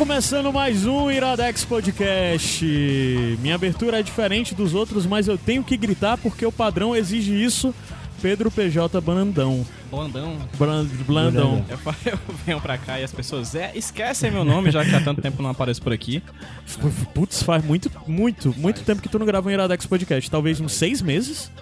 Começando mais um Iradex Podcast. Minha abertura é diferente dos outros, mas eu tenho que gritar porque o padrão exige isso. Pedro PJ Brandão. Blandão. Bran- Blandão. Eu, eu venho pra cá e as pessoas é, esquecem meu nome, já que há tanto tempo não apareço por aqui. Putz, faz muito, muito, muito tempo que tu não grava um Iradex Podcast. Talvez uns seis meses.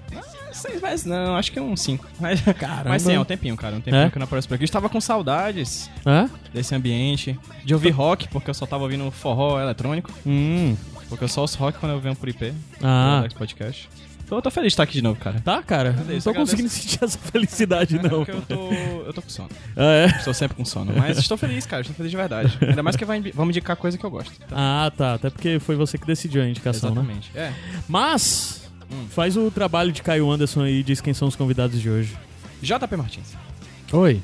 Seis meses não, acho que uns cinco. Mas, Caramba. mas sim, é um tempinho, cara. Um tempinho É? que eu não apareço por aqui. Eu estava com saudades Hã? desse ambiente, de ouvir rock, porque eu só tava ouvindo forró eletrônico. Hum. Porque eu só ouço rock quando eu venho por IP. Ah. Podcast. Então eu tô feliz de estar aqui de novo, cara. Tá, cara. Não tô agradeço. conseguindo sentir essa felicidade, É não. porque eu tô, eu tô com sono. Ah, é? Estou sempre com sono. Mas estou feliz, cara. Estou feliz de verdade. Ainda mais que vai, vamos indicar coisa que eu gosto. Ah, tá. Até porque foi você que decidiu a indicação, né? Exatamente. É. Mas, Hum. faz o trabalho de Caio Anderson aí e diz quem são os convidados de hoje. JP Martins. Oi,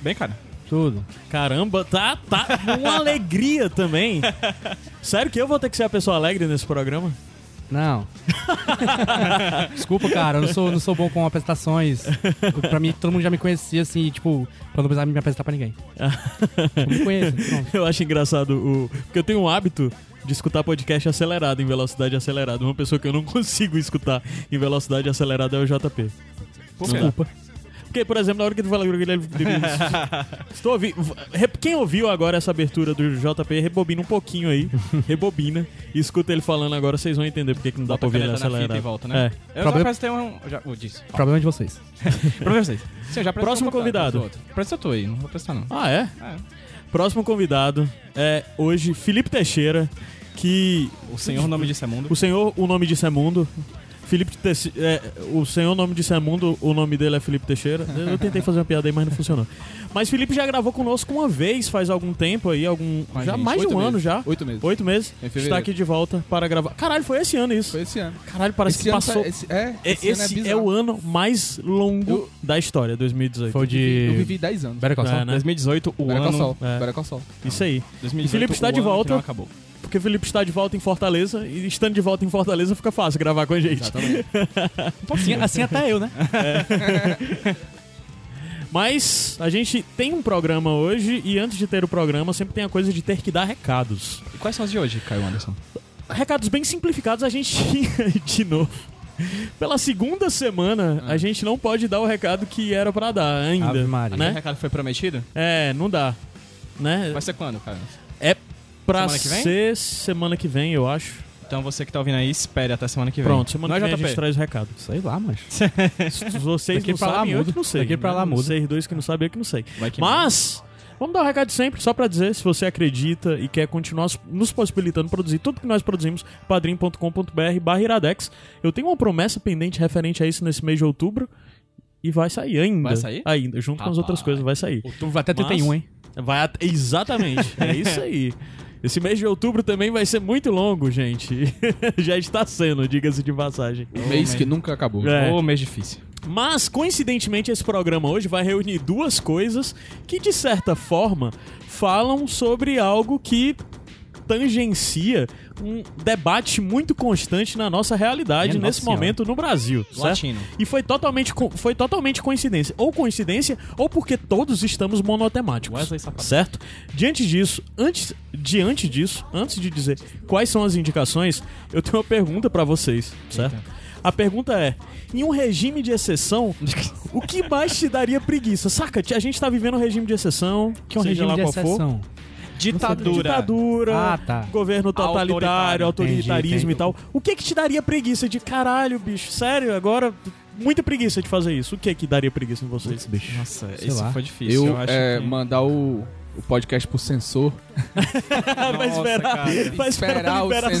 Bem, cara. tudo. Caramba, tá, tá uma alegria também. Sério que eu vou ter que ser a pessoa alegre nesse programa? Não. Desculpa, cara, eu não sou, não sou bom com apresentações. Pra mim, todo mundo já me conhecia assim, tipo, pra não precisar me apresentar pra ninguém. Eu me conheço. pronto. Eu acho engraçado o. Porque eu tenho um hábito de escutar podcast acelerado, em velocidade acelerada. Uma pessoa que eu não consigo escutar em velocidade acelerada é o JP. Desculpa. Porque, por exemplo, na hora que tu fala. Estou ouvindo. Quem ouviu agora essa abertura do JP, rebobina um pouquinho aí. Rebobina. E escuta ele falando agora, vocês vão entender porque que não dá Bota pra ouvir ele acelerado. e volta, né? É. Eu Problema- já apresentei um... Já, oh, disse. Problema de vocês. Pra vocês. Sim, eu já Próximo um convidado. Apresenta tu aí, não vou apresentar não. Ah, é? É. Próximo convidado é hoje Felipe Teixeira, que O senhor nome disso é mundo. o senhor, o nome disso é Mundo. Felipe Teixeira, é, o senhor, o nome disso é Mundo, o nome dele é Felipe Teixeira. Eu tentei fazer uma piada aí, mas não funcionou. Mas Felipe já gravou conosco uma vez, faz algum tempo aí, algum. Já gente. mais de um ano meses. já. Oito meses. Oito meses. Está aqui de volta para gravar. Caralho, foi esse ano isso. Foi esse ano. Caralho, parece esse que ano passou. tá- esse, é, É, esse, Esse, ano é, é, o ano mais longo Eu- da história, 2018. Foi o Eu de. vivi 10 anos. Better Call Saul? É, né? 2018, o Better Call ano... Saul. é. Better Call Saul. Isso aí. 2018, E Felipe está o de ano que volta. não acabou. Porque o Felipe está de volta em Fortaleza e estando de volta em Fortaleza fica fácil gravar com a gente. Exatamente. Assim, assim até eu, né? Mas a gente tem um programa hoje e antes de ter o programa sempre tem a coisa de ter que dar recados. E quais são os de hoje, Caio Anderson? Recados bem simplificados a gente de novo. Pela segunda semana, a gente não pode dar o recado que era pra dar ainda. Ave Maria. O Né? recado foi prometido? É, não dá. Né? Vai ser quando, Caio? Pra Semana que vem? ser semana que vem, eu acho. Então você que tá ouvindo aí, espere até semana que vem. Pronto, semana que é vem a gente JP. traz o recado. Sei lá, mas. Se vocês Daqui não pra lá sabem, eu muda. que não sei. Daqui pra lá né? muda. Vocês dois que não sabem, eu que não sei. Vai que Mas, vamos dar o recado de sempre, só pra dizer, se você acredita e quer continuar nos possibilitando produzir tudo que nós produzimos, padrim.com.br barra iradex. Eu tenho uma promessa pendente referente a isso nesse mês de outubro e vai sair ainda. Vai sair? Ainda, junto com as Rapaz. outras coisas, vai sair. Outubro vai até 31, Mas- hein? Vai at- Exatamente, é isso aí. Esse mês de outubro também vai ser muito longo, gente. Já está sendo, diga-se de passagem. Um mês que nunca acabou. É. Mês difícil. Mas, coincidentemente, esse programa hoje vai reunir duas coisas que, de certa forma, falam sobre algo que tangencia um debate muito constante na nossa realidade nesse Nossa momento no Brasil. certo? E foi totalmente, foi totalmente coincidência. Ou coincidência, ou porque todos estamos monotemáticos. Certo? Diante disso, antes, diante disso, antes de dizer quais são as indicações, eu tenho uma pergunta pra vocês, certo? A pergunta é: em um regime de exceção, o que mais te daria preguiça? Saca? A gente tá vivendo um regime de exceção, Que é um seja regime lá de qual for. Ditadura. Ditadura, Ah, tá. governo totalitário, Autoritário. autoritarismo Entendi, e tal. O que que te daria preguiça de caralho, bicho? Sério, agora muita preguiça de fazer isso. O que que daria preguiça em vocês? bicho. Nossa, Sei isso lá. foi difícil. Eu, acho é, que... mandar o, o podcast pro sensor. vai esperar, cara. vai esperar a o liberação.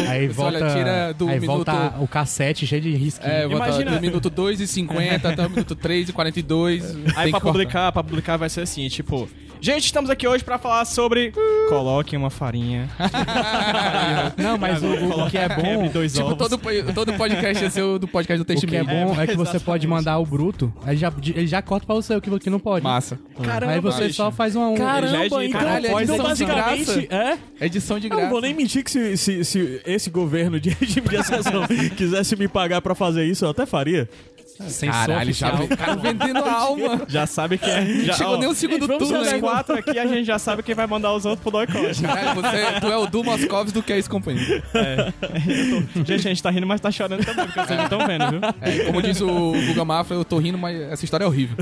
sensor. Aí Você volta, olha, tira do aí minuto... volta o cassete cheio de risquinho. É, volta Imagina- do minuto 2 e 50 até o minuto 3 e 42. Aí pra publicar, pra publicar vai ser assim, tipo, Gente, estamos aqui hoje pra falar sobre. Coloque uma farinha. Não, mas o, o- o que é bom. dois Tipo, ovos. todo, todo podcast ser o do podcast do O Teixe que é bom é, que você pode mandar o bruto, aí já, ele já corta pra você o que, que não pode. Massa. Caramba, aí você bicho. só faz uma. Um, Caramba, é de- então, Caralho, é então edição de basicamente é. Edição de Eu não graça. vou nem mentir que se, se, se esse governo de regime de exceção quisesse me pagar pra fazer isso, eu até faria. Censor Caralho, já cara vendendo a alma. Já sabe que é. Já, Chegou ó, nem o segundo vamos turno ainda. quatro aqui, a gente já sabe quem vai mandar os outros pro. Caralho, você, tu é o Du Moscovs do que é esse companheiro. Gente, a gente tá rindo, mas tá chorando também, porque vocês não estão vendo, viu? É, como diz o Guga Mafra, eu tô rindo, mas essa história é horrível.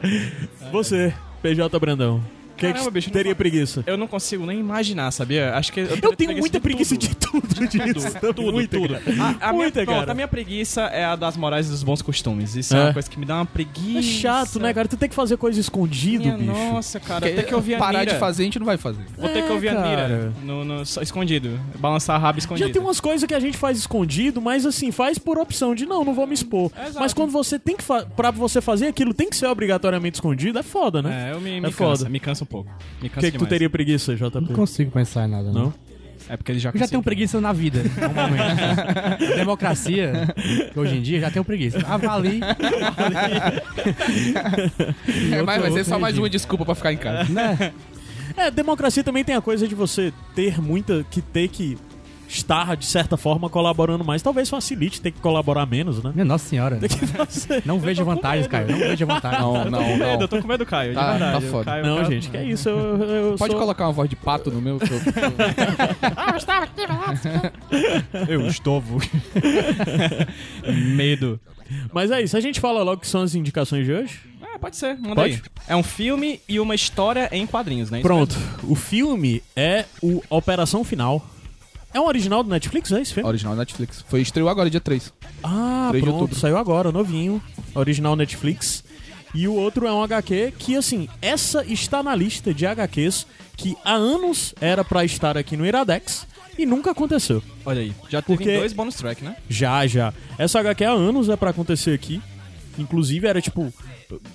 Você, PJ Brandão. Que que Caramba, bicho, não teria fa- preguiça? Eu não consigo nem imaginar, sabia? Acho que eu, Eu tenho muita preguiça de de tudo disso. tudo, muita, tudo. A, a Muita, minha, pronto, cara. a minha preguiça é a das morais e dos bons costumes. Isso é, É. uma coisa que me dá uma preguiça. É chato, né, cara? Tu tem que fazer coisa escondido, Minha bicho. nossa, cara. Porque Tem que ouvir a parar mira. de fazer, a gente não vai fazer. Vou ter que É, ouvir a cara. mira no, no- só escondido. Balançar a raba escondido. Já tem umas coisas que a gente faz escondido, mas assim, faz por opção de não, não vou me expor. É, mas quando você tem que pra você fazer aquilo, tem que ser obrigatoriamente escondido, é foda, né? É, eu me, me É cansa, foda. me cansa um pouco. Me O cansa que, que tu demais. teria preguiça, JP? Não consigo pensar em nada, não. Não? É porque ele já Eu já tenho conseguiu. preguiça na vida, normalmente. Democracia, que hoje em dia, já tenho preguiça. Avalie. É, mas vai ser só mais uma desculpa pra ficar em casa. Né? É, democracia também tem a coisa de você ter muita. que ter que estar, de certa forma, colaborando mais. Talvez facilite ter que colaborar menos, né? Minha nossa senhora. Tem que fazer. Não vejo vantagens, cara. Não vejo vantagens. Não, Eu não, tô com medo, não. eu tô com medo do Caio, Tá- de verdade. tá foda. Caio- Não, Caio- gente, que é isso? Eu, eu Pode sou- colocar uma voz de pato no meu? que eu- Eu estou... medo. Mas é isso, a gente fala logo que são as indicações de hoje. É, pode ser, manda Pode? aí. É um filme e uma história em quadrinhos, né? Pronto, o filme é o Operação Final. É um original do Netflix, é esse filme? Original Netflix. Foi estreou agora, dia 3. Ah, 3 de pronto, saiu agora, novinho. Original Netflix. E o outro é um HQ que, assim, essa está na lista de HQs que há anos era pra estar aqui no Iradex e nunca aconteceu. Olha aí. Já teve Porque- dois bonus track, né? Já, já. Essa HQ há anos é pra acontecer aqui. Inclusive era tipo,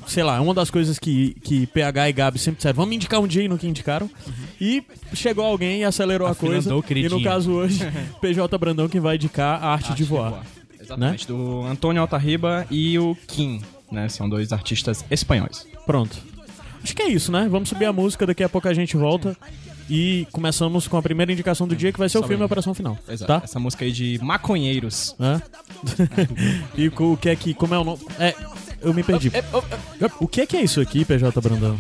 sei lá, uma das coisas que, que PH e Gabi sempre disseram, vamos indicar um dia e nunca indicaram. E chegou alguém e acelerou a coisa. o E no caso hoje, PJ Brandão que vai indicar a arte, de voar. Exatamente. Do Antônio Altarriba e o Kim, né? São dois artistas espanhóis. Pronto. Acho que é isso, né? Vamos subir a música, daqui a pouco a gente volta. E começamos com a primeira indicação do dia, que vai ser o Só filme bem. Operação Final. Exato. Tá? Essa música aí de maconheiros. Hã? e o que é que. Como é o nome? É. Eu me perdi. O que é que é isso aqui, PJ Brandão?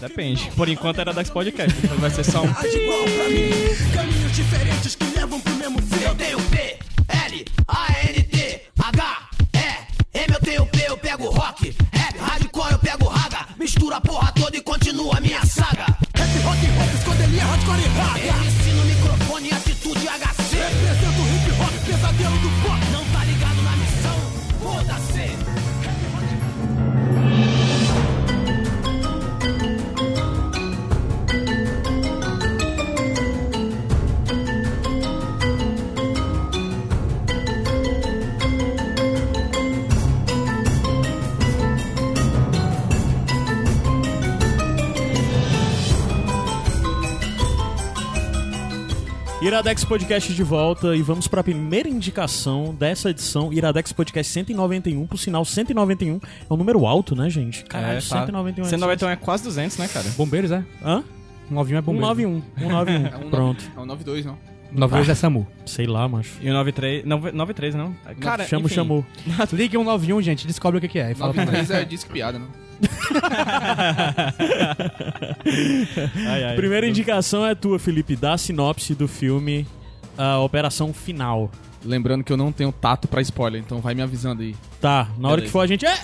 Depende. Por enquanto era Dax Podcast. Depois vai ser só um. Age igual pra mim, caminhos diferentes que levam pro mesmo fim. Eu tenho P, L, A, N, T, H, E, M, eu tenho P, eu pego rock, rap, hardcore, eu pego raga. Mistura a porra toda e continua a minha saga. Rap, rock, rock, escondelia, hardcore e raga. Iradex Podcast de volta e vamos para a primeira indicação dessa edição. Iradex Podcast 191, por sinal 191 é um número alto, né, gente? Caralho, É, tá. 191 191 é quase 200, né, cara? Bombeiros, é? Hã? Um 91 é bombeiro. 191. 191. É um Pronto. É um 92, não. 92 é SAMU. Sei lá, macho. E o 93. não, 93, não? Cara, Chama, enfim. chamou. Ligue 191, gente, descobre o que que é. E fala pra nós. 93 é disque piada, não. Ai, ai. Primeira indicação é tua, Felipe. Dá a sinopse do filme a Operação Final. Lembrando que eu não tenho tato pra spoiler, então vai me avisando aí. Tá, na hora que for a gente. É!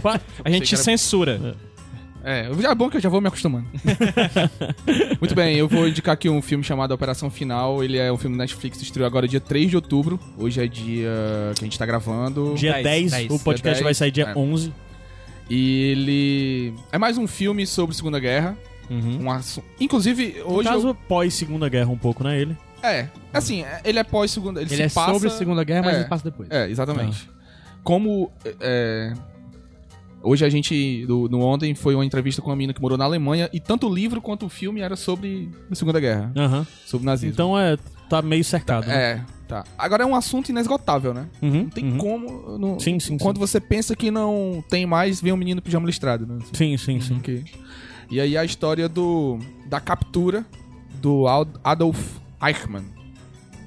Pa- A gente que era- censura. É, já é bom que eu já vou me acostumando. Muito bem, eu vou indicar aqui um filme chamado Operação Final. Ele é um filme Netflix, estreou agora dia 3 de outubro. Hoje é dia que a gente tá gravando. Dia 10, 10, 10. o podcast Dia vai 10, sair dia é. 11. E ele é mais um filme sobre Segunda Guerra. Uhum. Um assu- Inclusive, No hoje. caso, eu- pós Segunda Guerra um pouco, né, ele? É, assim, ele é pós-segunda. Ele, Ele se é passa... sobre a Segunda Guerra, mas É. ele passa depois. É, exatamente. Como. É, Hoje a gente, do- no ontem, foi uma entrevista com uma menina que morou na Alemanha e tanto o livro quanto o filme era sobre a Segunda Guerra, Aham. sobre o nazismo. Então é. Tá meio cercado. né? É, tá. Agora é um assunto inesgotável, né? Uhum, Não tem uhum. como. não- Sim, sim, Quando você pensa que não tem mais, vem um menino pijama listrado, né? Sim, sim, sim. Ok. E aí a história do da captura do Ad- Adolf Eichmann,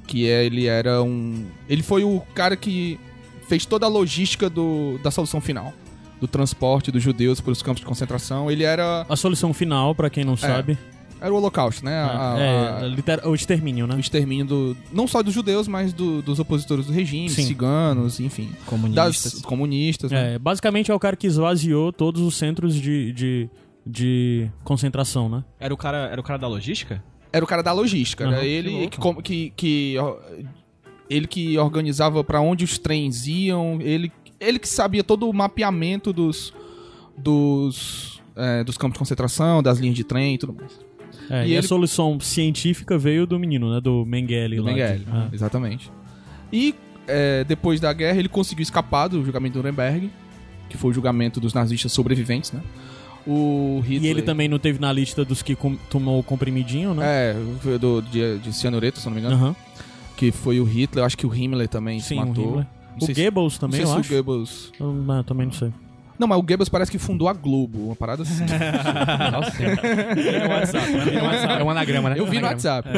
que é, ele era um, ele foi o cara que fez toda a logística do, da solução final, do transporte dos judeus para os campos de concentração. Ele era A solução final, pra quem não sabe, era o Holocausto, né? A- a- é, a- liter- o extermínio, né? o extermínio do não só dos judeus, mas do- dos opositores do regime, Sim. ciganos, enfim, Comunistas. das comunistas. né? É, basicamente é o cara que esvaziou todos os centros de, de, de concentração, né? Era o cara, era o cara da logística? Era o cara da logística. Aham, Era que ele louco. que, como- que, que, ele que organizava pra onde os trens iam. Ele, ele que sabia todo o mapeamento dos dos é, dos campos de concentração, das linhas de trem e tudo mais. É, E e, a ele- solução científica veio do menino, né? Do Mengele. Do lá, Mengele, que- ah. exatamente. E é, depois da guerra ele conseguiu escapar do julgamento de Nuremberg, que foi o julgamento dos nazistas sobreviventes, né? O Hitler, E ele também não teve na lista dos que com- tomou o comprimidinho, né? É, do, de, de cianureto, se não me engano. Aham. Que foi o Hitler, eu acho que o Himmler também Sim, o matou. Himmler. Não O sei se- Goebbels Não também, sei eu se acho. o Goebbels... Eu, não, também não sei. Não, mas o Goebbels parece que fundou a Globo, uma parada assim. Nossa senhora. É um anagrama, né? Eu vi no. WhatsApp.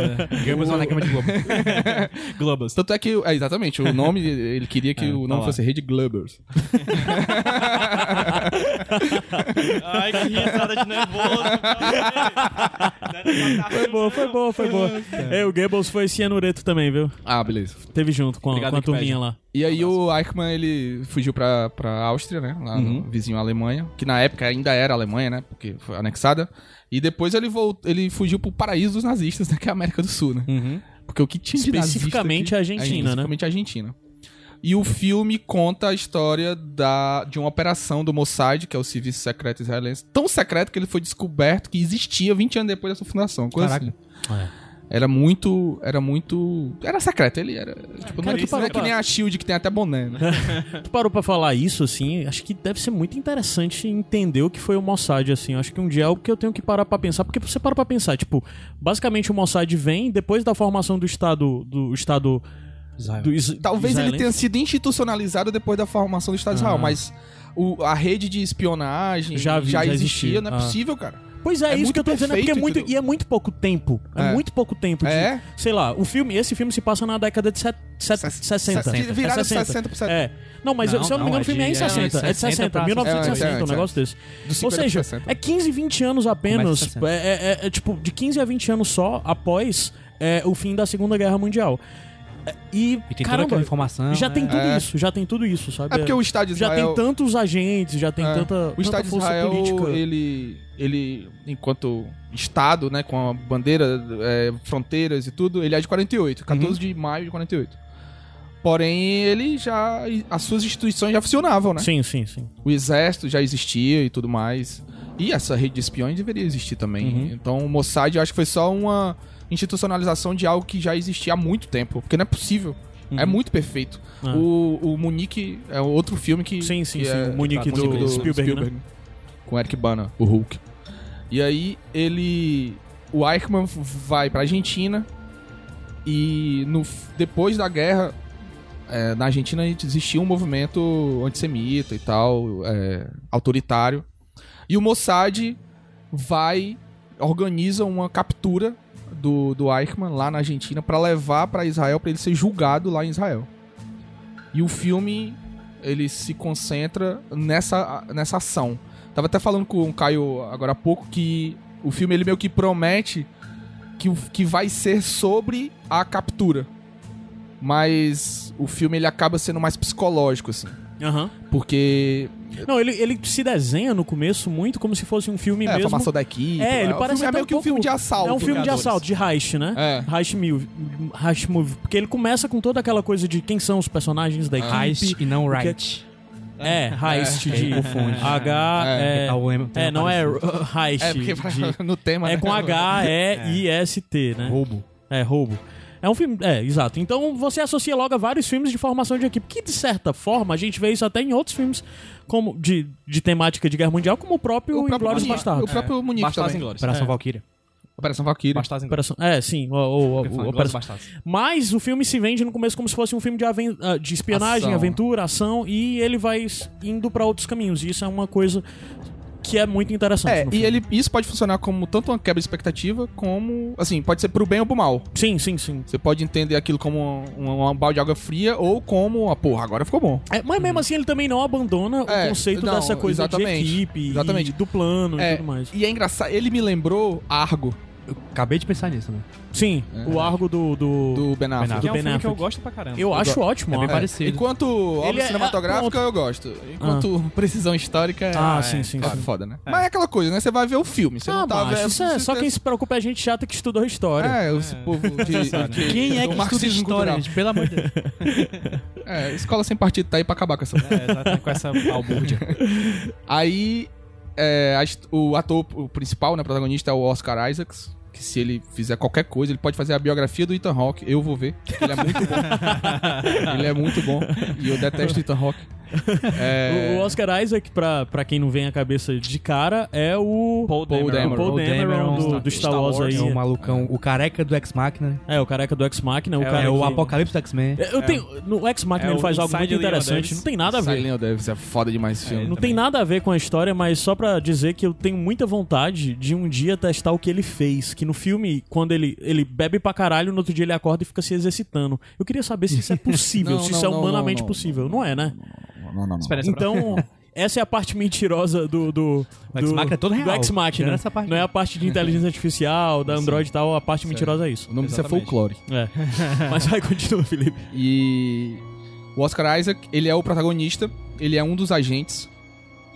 Gambas é um anagrama de Globo. Globus. Tanto é que, é, exatamente, o nome, ele queria que o tá nome lá. fosse Rede Globbers. Ai, que risada de nervoso. Foi boa, foi boa, foi boa. É, o Goebbels foi cianureto também, viu? Ah, beleza. Teve junto com, a- Obrigado, com a turminha lá. E aí o Eichmann, ele fugiu pra, pra Áustria, né? Lá Uhum. no vizinho Alemanha. Que na época ainda era Alemanha, né? Porque foi anexada. E depois ele voltou, ele fugiu pro paraíso dos nazistas, né? Que é a América do Sul, né? Porque o que tinha de Especificamente aqui- a Argentina, é, né? Especificamente a Argentina. E o filme conta a história da, de uma operação do Mossad, que é o Serviço Secreto Israelense, tão secreto que ele foi descoberto que existia 20 anos depois dessa fundação. Coisa Caraca. assim. Era muito. Era muito. Era secreto, ele era. Tipo, Cara, não, tu parou não é que pra- nem a Shield que tem até boné, né? Tu parou pra falar isso, assim, acho que deve ser muito interessante entender o que foi o Mossad, assim. Acho que um dia é algo que eu tenho que parar pra pensar, porque você para pra pensar, tipo, basicamente o Mossad vem depois da formação do Estado. Do Estado. Do is- Talvez ele israelense. tenha sido institucionalizado depois da formação do Estado de Israel, Ah. mas o- a rede de espionagem Já já, vi- já existia, existia. não é Ah. possível, cara. Pois é, É isso que eu tô dizendo, é porque é muito, e é muito pouco tempo. É, É. muito pouco tempo. de- É? sei lá, o filme, esse filme se passa na década de set, set, 60. Sessenta. Viraram É 60 por cento. É. Não, mas Não, se eu não me não, engano, o filme é, é em de- 60. É, é de 60, pra- 1960, É, um é, negócio desse. Do 50 Ou seja, 60. é 15, 20 anos apenas. 60. É, é- é, tipo, de 15 a 20 anos só após é, o fim da Segunda Guerra Mundial. É, E, E tem toda caramba, aquela informação. já né? tem tudo É. isso, já tem tudo isso, sabe? É porque o Estado de já Israel. tem tantos agentes, já tem é, tanta, o tanta Estado de força Israel, política. ele, ele, enquanto Estado, né, com a bandeira, é, fronteiras e tudo, ele é de 48, 14 de maio de 48. Porém, ele já. As suas instituições já funcionavam, né? Sim, sim, sim. O exército já existia e tudo mais. E essa rede de espiões deveria existir também. Uhum. Então o Mossad eu acho que foi só uma institucionalização de algo que já existia há muito tempo. Porque não é possível. É muito perfeito. Ah. O, o Munique é outro filme que. Sim, sim, que sim. é- O Munique tá, do Spielberg, né? Com Eric Bana, o Hulk. E aí ele. O Eichmann vai pra Argentina. E no, depois da guerra, é, na Argentina existia um movimento antissemita e tal, é, autoritário. E o Mossad vai, organiza uma captura do, do Eichmann lá na Argentina pra levar pra Israel, pra ele ser julgado lá em Israel. E o filme, ele se concentra nessa, nessa ação. Tava até falando com o Caio agora há pouco que o filme ele meio que promete que, o- que vai ser sobre a captura. Mas o filme ele acaba sendo mais psicológico, assim. Aham. Porque Não, ele, ele se desenha no começo muito como se fosse um filme é, a mesmo. formação da equipe. É, ele o parece é até meio um que um filme de assalto. É um filme de assalto, de Heist, né? É. Heist Movie. Heist Movie. Porque ele começa com toda aquela coisa de quem são os personagens da equipe. Heist e não Porque- right. É, Heist É, de confunde. H. É, É, Tá é, não é parecido. Heist. É, porque de- no tema, é né? com H, E, I, S, T, né? Roubo. É, roubo. É um filme. É, exato. Então você associa logo a vários filmes de formação de equipe, que de certa forma a gente vê isso até em outros filmes como de, de temática de guerra mundial, como o próprio, O próprio Inglórious Munique, Bastardos. o próprio Munique Bastardos. Inglórios. Operação É. Valkyria. Operação Valkyrie. Bastardos. Operação- É, sim. O, o, o- Operação-. Mas o filme se vende no começo como se fosse um filme de, aven- ah, de espionagem, Ação. aventura, ação, e ele vai indo pra outros caminhos. E isso é uma coisa que é muito interessante. É, e ele, isso pode funcionar como tanto uma quebra de expectativa, como. Assim, pode ser pro bem ou pro mal. Sim, sim, sim. Você pode entender aquilo como um, um balde de água fria ou como, ah, porra, agora ficou bom. É, mas mesmo assim ele também não abandona É, o conceito não, dessa coisa de equipe, exatamente. e do plano e É, tudo mais. e é engraçado, ele me lembrou Argo, Eu acabei de pensar nisso, né? Sim, o Argo do... do... do Ben Affleck. Que é um Ben filme que eu gosto pra caramba. Eu acho ótimo. É bem ah, parecido. Enquanto obra é- cinematográfica, é- eu gosto. Enquanto precisão histórica, é, Ah, é, sim, sim, é sim. foda, né? Mas é aquela coisa, né? Você vai ver o filme, você Ah, não tá vendo... isso é, só quem se preocupa é a gente chata que estudou história. É, esse povo de, de- Quem é que estuda história, gente? Pelo amor de Deus. É, escola sem partido tá aí pra acabar com essa... É, exatamente, com essa albúrdia. Aí, é, a o ator o principal, né, protagonista é o Oscar Isaacs. Que se ele fizer qualquer coisa, ele pode fazer a biografia do Ethan Hawke. Eu vou ver. Ele é muito bom. ele é muito bom. E eu detesto o Ethan Hawke. É, O, Oscar Isaac, pra, pra quem não vem à cabeça de cara, é o Paul Paul Dameron. Paul Dameron, Dameron, do, do Star, Wars, aí. É o malucão, o careca do Ex-Machina. É, o careca do Ex-Machina. O É, cara É o que- Apocalipse do X-Men. Eu tenho, no Ex-Machina É ele o faz algo muito interessante. Não tem nada a ver. Silent Davis é foda demais esse filme. Não também. tem nada a ver com a história, mas só pra dizer que eu tenho muita vontade de um dia testar o que ele fez. Que no filme, quando ele, ele bebe pra caralho, no outro dia ele acorda e fica se exercitando. Eu queria saber se isso é possível, Não, se não, isso é humanamente não, não, possível. Não, é, né? Não, não, não. Então, essa é a parte mentirosa do. do O Ex Machina é todo real. Do Ex Machina. Tirando essa parte. Não é a parte de inteligência artificial, da Android e tal, a parte mentirosa é isso. O nome disso é folclore. É. Mas vai, continua, Felipe. E o Oscar Isaac, ele é o protagonista, ele é um dos agentes.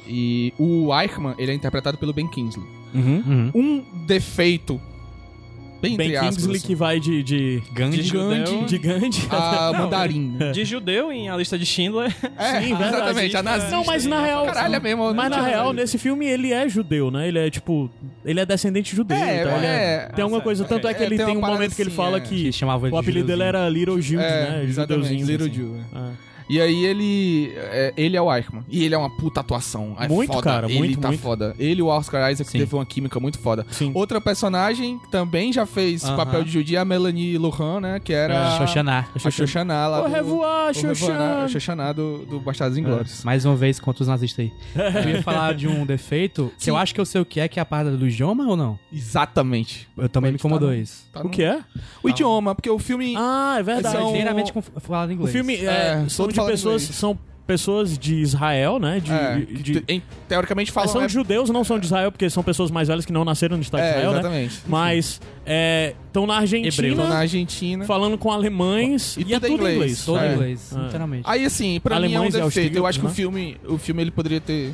E o Eichmann, ele é interpretado pelo Ben Kingsley. Uhum. Um defeito, bem, Ben entre aspas, Kingsley assim, que vai de. de Gandhi. De judeu. de Gandhi. a mandarim. De judeu em A Lista de Schindler. É, Sim, verdade. exatamente, a nazista. Não, mas na real. Caralho, é mesmo. Mas na não real, nesse filme, ele é judeu, né? Ele é tipo. Ele é descendente judeu. É, então ele é. Tem alguma coisa. Tanto é que É, ele tem um momento que ele assim, fala é. que Que chamava o de apelido dele era Little Jude, É, né? exatamente, Judeuzinho. Little assim. É. É. E aí ele. é, ele é o Eichmann. E ele é uma puta atuação. É Muito, foda. cara, ele muito, tá muito. foda. Ele e o Oscar Isaac Sim. teve uma química muito foda. Sim. Outra personagem que também já fez Aham. papel de judia é a Melanie Lohan, né? Que era. É, Xoxaná. A Xoxaná lá. O. Revoar- Xoxaná do, do Bastardos Inglórios. Mais uma vez contra os nazistas aí. Eu ia falar de um defeito que eu acho que eu sei o que é, que é a parada do idioma ou não? Exatamente. Eu também me incomodou tá isso. Tá O no- que é? O idioma, porque o filme. Ah, é verdade. São- Inteiramente falado em O inglês. filme é, É, de pessoas. inglês. São pessoas de Israel, né? De, é, de- te- em- teoricamente falam. Mas são é- judeus, não são de Israel, porque são pessoas mais velhas que não nasceram no Estado de É, Israel, né? exatamente. Mas estão na Argentina, Estão na Argentina. falando com alemães, E e, é tudo em tudo em inglês. inglês. Todo É. em inglês, É. literalmente. Aí, assim, pra Alemães mim é um defeito. Eu acho que o né? filme, o filme ele poderia ter.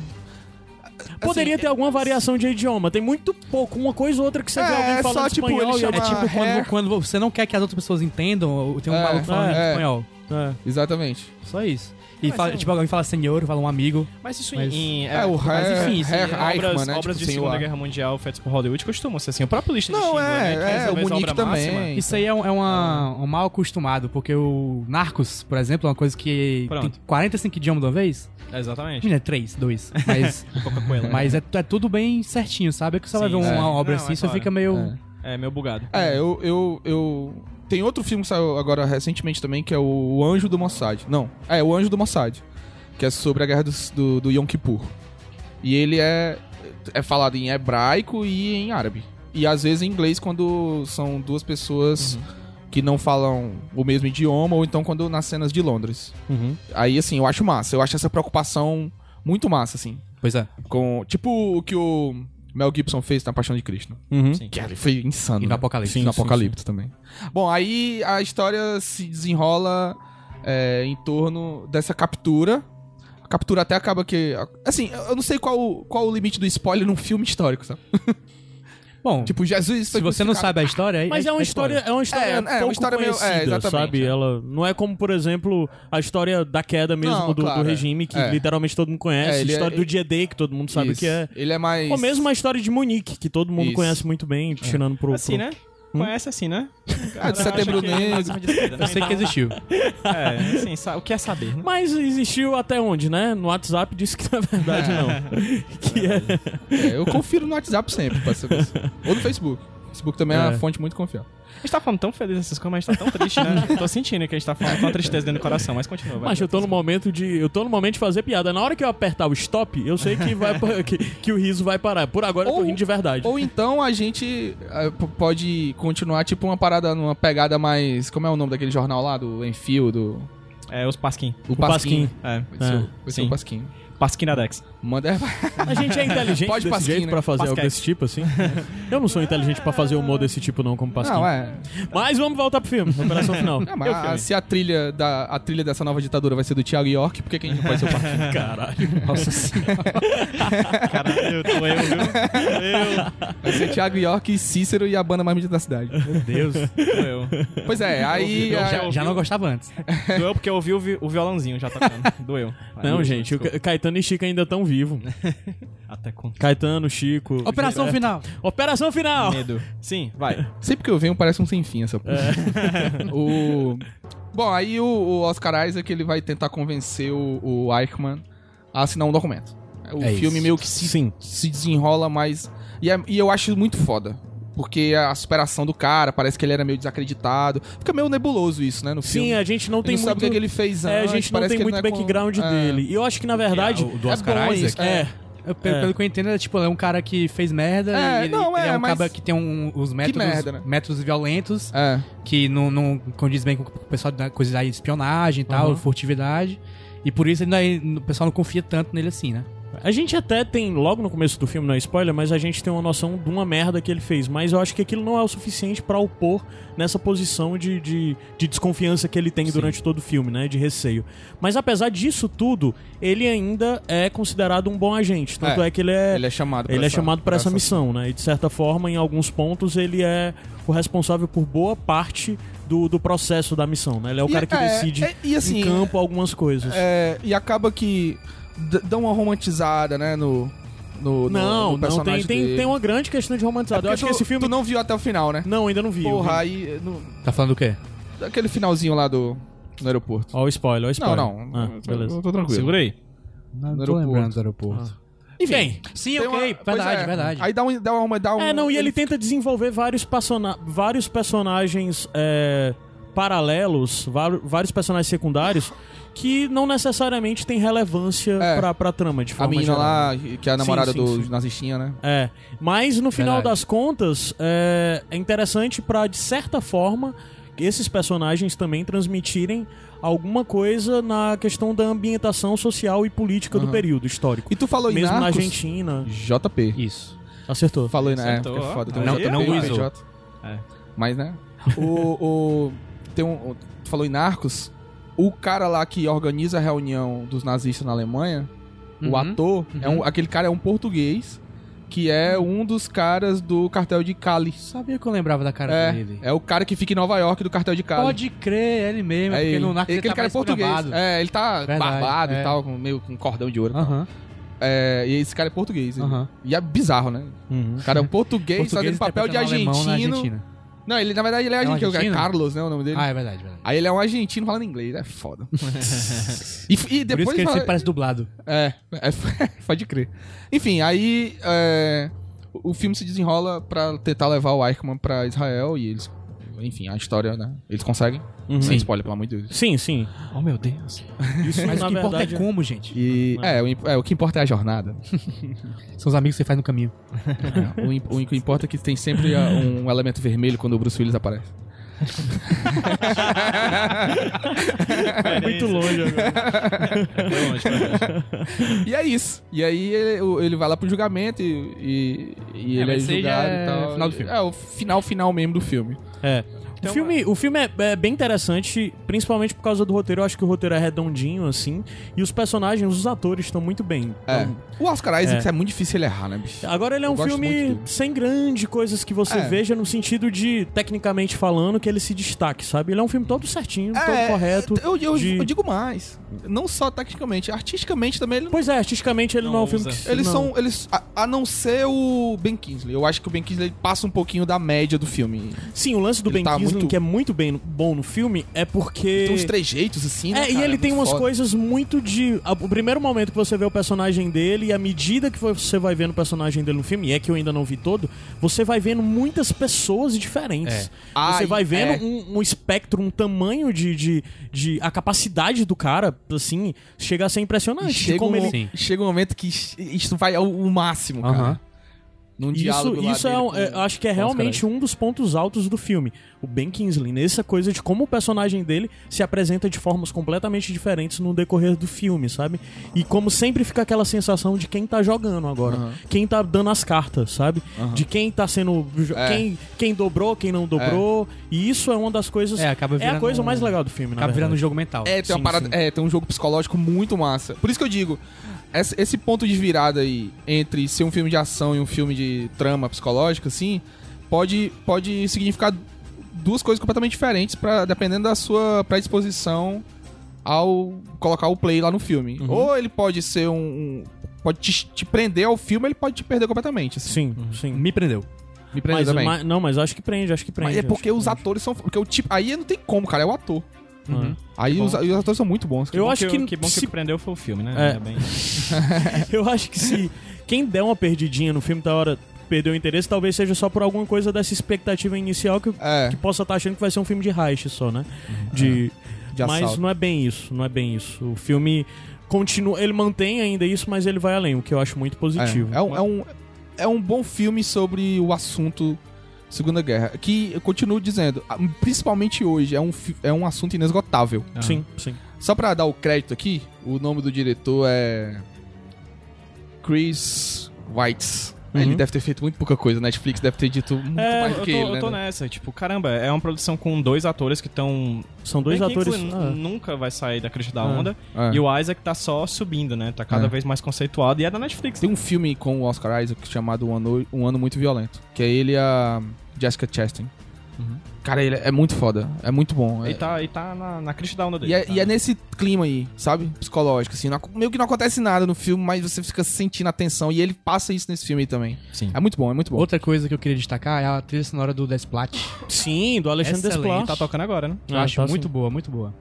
Poderia ter alguma variação de idioma. Tem muito pouco, uma coisa ou outra que você É, vê alguém é falando só, tipo, espanhol ele e chama- É tipo quando, quando você não quer que as outras pessoas entendam, tem um É, maluco falando é. em espanhol. É. Exatamente. Só isso. E Mas fala, não. tipo, alguém fala senhor, fala um amigo. Mas isso Mas- em... É, o mas enfim, isso em Herr obras, Eichmann, né? obras Tipo, de o Segunda. Guerra Mundial feitas por Hollywood costumam ser assim. O próprio Lista de Não, Schindler, é, né? que é, o Munique também. máxima. Isso aí é, um, é uma, um mal acostumado, porque o Narcos, por exemplo, é uma coisa que Pronto. tem 45 idiomas de uma vez. É, Exatamente. Menina, 3, 2. Mas, Coca-Cola. mas é, é tudo bem certinho, sabe? É que você vai Sim, ver uma é. obra Não, assim, é você claro. fica meio... É. É meio bugado. É, eu, eu, eu. Tem outro filme que saiu agora recentemente também, que é o Anjo do Mossad. Não, é o Anjo do Mossad. Que é sobre a guerra dos- do, do Yom Kippur. E ele é, é falado em hebraico e em árabe. E às vezes em inglês quando são duas pessoas que não falam o mesmo idioma, ou então quando nas cenas de Londres. Uhum. Aí, assim, eu acho massa. Eu acho essa preocupação muito massa, assim. Pois é. Com, tipo o que o Mel Gibson fez na Paixão de Cristo. Uhum. Sim. Que ali foi insano. E no né? Apocalipse. Sim, no sim, Apocalipse também. Bom, aí a história se desenrola é, em torno dessa captura. A captura até acaba que. Assim, eu não sei qual, qual o limite do spoiler num filme histórico, sabe? Bom, Tipo, Jesus. se você não sabe a história... Mas é uma história, é uma história É, é uma pouco história meio- é, conhecida, exatamente, sabe? é. Ela não é como, por exemplo, a história da queda mesmo Não, do, do claro, é. regime, que É. literalmente todo mundo conhece, É, a história é- do dia D, que todo mundo sabe que é. Ele é mais. Ou mesmo a história de Munique, que todo mundo Isso. conhece muito bem, tirando pro... Assim, pro- né? Conhece assim, né? Ah, de Setembro é Negro. acima de esquerda, né? Eu sei que existiu. É, assim, sa- o que é saber, né? Mas existiu até onde, né? No WhatsApp disse que na verdade não. que é. É, eu confiro no WhatsApp sempre, pra saber. Ou no Facebook. Facebook também é, É. uma fonte muito confiável. A gente tá falando tão feliz dessas coisas, mas a gente tá tão triste, né? Tô sentindo que a gente tá falando com uma tristeza dentro do coração, mas continua, vai. Mas eu tô no momento de. Eu tô no momento de fazer piada. Na hora que eu apertar o stop, eu sei que, vai, que, que o riso vai parar. Por agora eu tô Ou- rindo de verdade. Ou então a gente eh, pode continuar, tipo, uma parada, numa pegada mais. Como é o nome daquele jornal lá? Do Enfio, do. É, os Pasquim. O Pasquim. Pasquim. É, Vai ser, o- É, vai ser sim. o Pasquim. Pasquinadex. Manda. A gente é inteligente Pode desse jeito né? pra fazer algo Pasquete. desse tipo, assim? Eu não sou inteligente pra fazer humor desse tipo, não, como Pasquim. Não, é. Mas vamos voltar pro filme, Operação Final. Não, mas a- se a trilha, da, a trilha dessa nova ditadura vai ser do Thiago York, por que, que a gente não pode ser o Pasquim? Caralho. Nossa senhora. Caralho, tô eu, viu? Vai ser Thiago York, Cícero e a banda mais medida da cidade. Meu Deus. Tô eu. Pois é, aí. Eu a- Já, já não gostava antes. Doeu porque eu ouvi o, vi- o violãozinho já tocando. Doeu. Não, gente, o Ca- Caetano e Chico ainda estão vivos. Até com Caetano, Chico. Operação Gilberto. final. Operação Final! medo. Sim, vai. Sempre que eu venho parece um sem fim essa porra. o... Bom, aí o, o Oscar Isaac ele vai tentar convencer o, o Eichmann a assinar um documento. O É filme isso. meio que se, Sim. se desenrola mais. E, é- e eu acho muito foda. Porque a superação do cara, parece que ele era meio desacreditado. Fica meio nebuloso isso, né? No filme. Sim, a gente não Ele tem não muito... sabe o que, é que ele fez É, a antes. gente não tem muito é com- background é. dele. E eu acho que, na verdade... o do É Oscar Isaac. É, Eu, pelo, É. pelo que eu entendo, é tipo, é um cara que fez merda É, e ele, não, ele é, é um mas- cara que tem um- os métodos, merda, né? métodos violentos É. que não, não condiz bem com o pessoal da coisa aí de espionagem e tal, Uhum. furtividade. E por isso ele não é- o pessoal não confia tanto nele assim, né? A gente até tem, logo no começo do filme, não é spoiler, mas a gente tem uma noção de uma merda que ele fez. Mas eu acho que aquilo não é o suficiente pra opor nessa posição de, de, de desconfiança que ele tem durante todo o filme, né? De receio. Mas apesar disso tudo, ele ainda é considerado um bom agente. Tanto é, É, que ele é. Ele é chamado pra Ele é essa- chamado para essa essa- missão, né? E de certa forma, em alguns pontos, ele é o responsável por boa parte do, do processo da missão, né? Ele é o E cara que é- decide é- e assim, em campo algumas coisas. É, e acaba que d- dá uma romantizada, né, no, no, no- não, no não, tem, personagem tem, tem uma grande questão de É romantizado. porque eu acho tu, que esse filme. Tu não viu até o final, né? Não, ainda não vi. Porra, aí... No, Tá falando o quê? daquele finalzinho lá do, do aeroporto. Ó, o spoiler, ó, o Não, spoiler. não. Ah, eu tô- beleza. Eu tô tranquilo. Segura aí. Não, No tô aeroporto. lembrando do aeroporto. Enfim. Sim, ok. uma- verdade, é. verdade. Aí dá um... Dá uma, dá um É, não, e ele tenta desenvolver vários, persona vários personagens é, paralelos, vários, vários personagens secundários que não necessariamente têm relevância É. pra, pra trama, de A forma menina geral. lá, que é a namorada sim, do sim. nazistinha, né? É, mas no final Verdade. das contas, é, é interessante pra, de certa forma, esses personagens também transmitirem alguma coisa na questão da ambientação social e política do Aham. período histórico. E tu falou em Mesmo na Narcos... Argentina. JP. Isso. Acertou. Falou em... É, Acertou, é ó. foda. Tem um Não- JP, não. É. Mas, né? o, o... Tem um... Tu falou em Narcos... O cara lá que organiza a reunião dos nazistas na Alemanha, o Uhum. ator, é um, aquele cara é um português que é um dos caras do cartel de Cali. Sabia que eu lembrava da cara É, dele. é o cara que fica em Nova York do cartel de Cali. Pode crer, é ele mesmo. é porque ele. no Narcos Ele- ele aquele tá cara é português. gravado. É, ele tá Verdade, barbado é. e tal, com, meio com cordão de ouro. Aham. É, e esse cara é português. Aham. E é bizarro, né? Uhum. O cara é um português, Português fazendo papel de argentino. Não, ele na verdade ele é, É um argentino, é argentino? Carlos, né? O nome dele. Ah, é verdade, verdade. Aí ele é um argentino falando inglês, é foda. e, e Por isso depois que ele fala- sempre parece dublado. É, é, pode crer. Enfim, aí é, o o filme se desenrola pra tentar levar o Eichmann pra Israel e eles, enfim, a história, né? Eles conseguem. Uhum. Sem spoiler, pelo amor de Deus. Sim, sim. Oh, meu Deus. Isso, Mas o que importa verdade, é como, gente. E é, o, é, o que importa é a jornada. São os amigos que você faz no caminho. o, imp- o que importa é que tem sempre ah, um elemento vermelho quando o Bruce Willis aparece. é muito longe agora. Foi longe, foi longe. E é isso. E aí ele, o- ele vai lá pro julgamento e, e, e ele é isso aí julgado é e tal. final do filme. É, o final final mesmo do filme. É. Então, o filme, o filme é, é bem interessante, principalmente por causa do roteiro. Eu acho que o roteiro é redondinho, assim. E os personagens, os atores estão muito bem. É. Então, O Oscar Isaac É. é. muito difícil ele errar, né, bicho? Agora ele é um filme sem grande coisas que você É. veja no sentido de, tecnicamente falando, que ele se destaque, sabe? Ele é um filme todo certinho, todo É, correto. Eu, eu- de- eu digo mais. Não só tecnicamente, artisticamente também ele não. Pois é, artisticamente ele não, Não é um filme usa. que... Eles não. são. Eles, a, a não ser o Ben Kingsley. Eu acho que o Ben Kingsley passa um pouquinho da média do filme. Sim, o lance do Ele Ben tá Kingsley muito- que é muito bem, bom no filme, é porque... Tem uns trejeitos assim, né, É, e cara? ele tem muito umas foda. coisas muito de. O primeiro momento que você vê o personagem dele e a medida que você vai vendo o personagem dele no filme, e é que eu ainda não vi todo, você vai vendo muitas pessoas diferentes. É. Você Ah, vai e- vendo é. um, um espectro, um tamanho de, de, de. A capacidade do cara, assim, chega a ser E impressionante. chega, um, ele. Chega um momento que isso vai ao, ao máximo, cara. Num Isso, diálogo lá isso é, dele um- com- é, eu acho que é realmente um dos pontos altos do filme. O Ben Kingsley, nessa coisa de como o personagem dele se apresenta de formas completamente diferentes no decorrer do filme, sabe? E como sempre fica aquela sensação de quem tá jogando agora. Aham. Quem tá dando as cartas, sabe? De quem tá sendo. É. Quem, quem dobrou, quem não dobrou. E isso é uma das coisas. É, acaba é a virando coisa mais legal do filme, na Acaba virando um jogo mental. É, tem, uma Sim, parada, sim. é, tem um jogo psicológico muito massa. Por isso que eu digo, esse, ponto de virada aí entre ser um filme de ação e um filme de trama psicológica, assim, pode, pode significar duas coisas completamente diferentes, pra, dependendo da sua predisposição ao colocar o play lá no filme. Uhum. Ou ele pode ser um. um- pode te, te prender ao filme, ele pode te perder completamente. Assim. Sim, sim. Me prendeu. Me prender Mas, também. mas- não, mas acho que prende, acho que prende. Mas é porque que os prende. atores são. Porque o tipo. Aí não tem como, cara, é o ator. Uhum. Aí Bom. os, os atores são muito bons. Eu Bom acho que que bom que se- o que prendeu foi o filme, né? É. Bem. Eu acho que se quem der uma perdidinha no filme da hora perdeu o interesse, talvez seja só por alguma coisa dessa expectativa inicial que, É. que possa estar achando que vai ser um filme de heist só, né? De, De mas não é bem isso, não é bem isso. O filme continua, ele mantém ainda isso, mas ele vai além, o que eu acho muito positivo. É, é um, é, um, é um bom filme sobre o assunto Segunda Guerra. Que eu continuo dizendo, ah, principalmente hoje, é um, é um assunto inesgotável. Sim, sim. Só pra dar o crédito aqui, o nome do diretor é. Chris Weitz. Uhum. Ele deve ter feito muito pouca coisa. Netflix deve ter dito muito É, mais do que tô, ele, eu né? tô nessa. Tipo, caramba, é uma produção com dois atores que estão. São dois Ben atores. Ah. nunca vai sair da crista da Ah. onda. É. E o Isaac tá só subindo, né? Tá cada É. vez mais conceituado. E é da Netflix. Tem um filme com o Oscar Isaac chamado Um Ano, um ano Muito Violento. Que é ele e a Jessica Chastain. Cara, ele é muito foda. É muito bom. É- E tá, e tá na, na crista da onda dele. E é, tá? e é nesse clima aí, sabe? Psicológico, assim. não meio que não acontece nada no filme, mas você fica sentindo a tensão. E ele passa isso nesse filme aí também. Sim. É muito bom, é muito bom. Outra coisa que eu queria destacar é a trilha sonora do Desplat. Sim, do Alexandre Desplat. Tá tocando agora, né? Eu Ah, acho tá muito sim. boa, muito boa.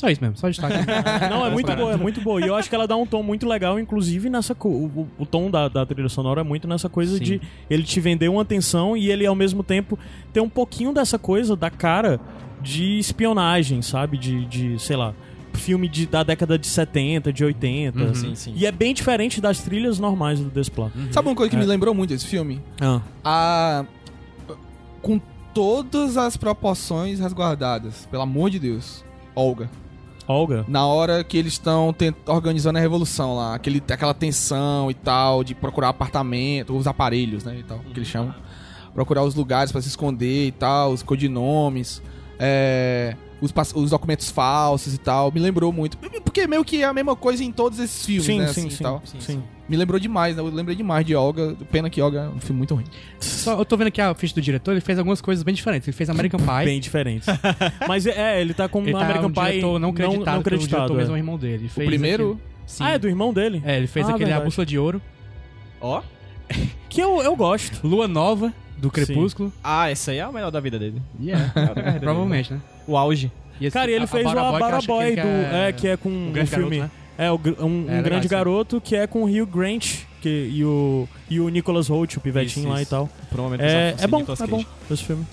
Só isso mesmo, só destaque. Não, é muito boa, é muito boa. E eu acho que ela dá um tom muito legal, inclusive nessa. O, o- o tom da, da trilha sonora é muito nessa coisa Sim. de ele te vender uma atenção e ele ao mesmo tempo ter um pouquinho dessa coisa da cara de espionagem, sabe? De, de sei lá, filme de, da década de 70, de 80. Sim, sim. E é bem diferente das trilhas normais do Desplat. Sabe uma coisa que É. me lembrou muito desse filme? Ah. A... Com todas as proporções resguardadas, pelo amor de Deus. Olga. Olga. Na hora que eles estão organizando a revolução lá, aquele, aquela tensão e tal, de procurar apartamento, os aparelhos, né, e tal, que eles chamam. Procurar os lugares pra se esconder e tal, os codinomes, é, os, os documentos falsos e tal. Me lembrou muito. Porque meio que é a mesma coisa em todos esses filmes, Sim, né, sim, assim, e sim, tal. sim. Me lembrou demais, né, eu lembrei demais de Olga. Pena que Olga é um filme muito ruim. Só, eu tô vendo aqui a ficha do diretor, ele fez algumas coisas bem diferentes. Ele fez American Pie. Bem diferentes. Mas é, ele tá com ele o tá American um Pie diretor não acreditado, não, não que o acreditado. diretor mesmo é o é. irmão dele. Ele O primeiro, aquele- Sim. Ah, é do irmão dele? É, ele fez Ah, aquele A verdade. Bússola de Ouro. Ó. Que eu, eu gosto. Lua Nova, do Crepúsculo. Ah, essa aí é a melhor da vida dele. Yeah, É carreira dele. provavelmente, né? O auge. E esse- Cara, e ele a- a fez o que Baraboy ele do. quer- É, que é com um um grande filme. garoto, né? É, o um, um É, grande garoto que é com o Hugh Grant que, e, o, e o Nicholas Holt, o pivetinho Isso, lá isso. e tal. Provavelmente É, só é bom, é bom esse filme.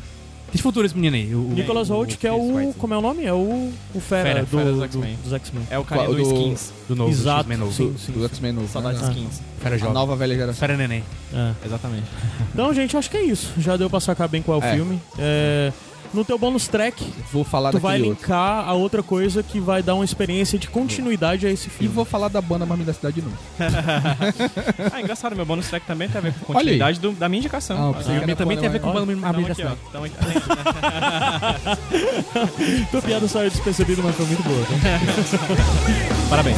Que futuro esse menino aí? O, o- Nicholas Holt, que é o. White, Como é o nome? É o. O Fera, Fera, do, Fera dos do- X-Men. X-Men. É o Qual- do do- Skins. do novo, Exato, X-Men novo. sim. do, do X-Men novo. Saudades né? Skins. Fera A jovem. nova velha geração. Fera neném. É. Exatamente. Então, gente, acho que é isso. Já deu pra sacar bem qual é o É. filme. É, no teu bônus track, Vou falar tu vai daquele outro. linkar a outra coisa que vai dar uma experiência de continuidade a esse E filme. vou falar da banda Mami da Cidade de novo. Ah, engraçado, meu bônus track também tem a ver com continuidade do- da minha indicação. Ah, eu pensei que A minha era também banda, tem a ver com o aqui, ó. Habilitação. Tamo aqui. Tua piada saiu despercebida, mas foi muito boa. tá? Parabéns.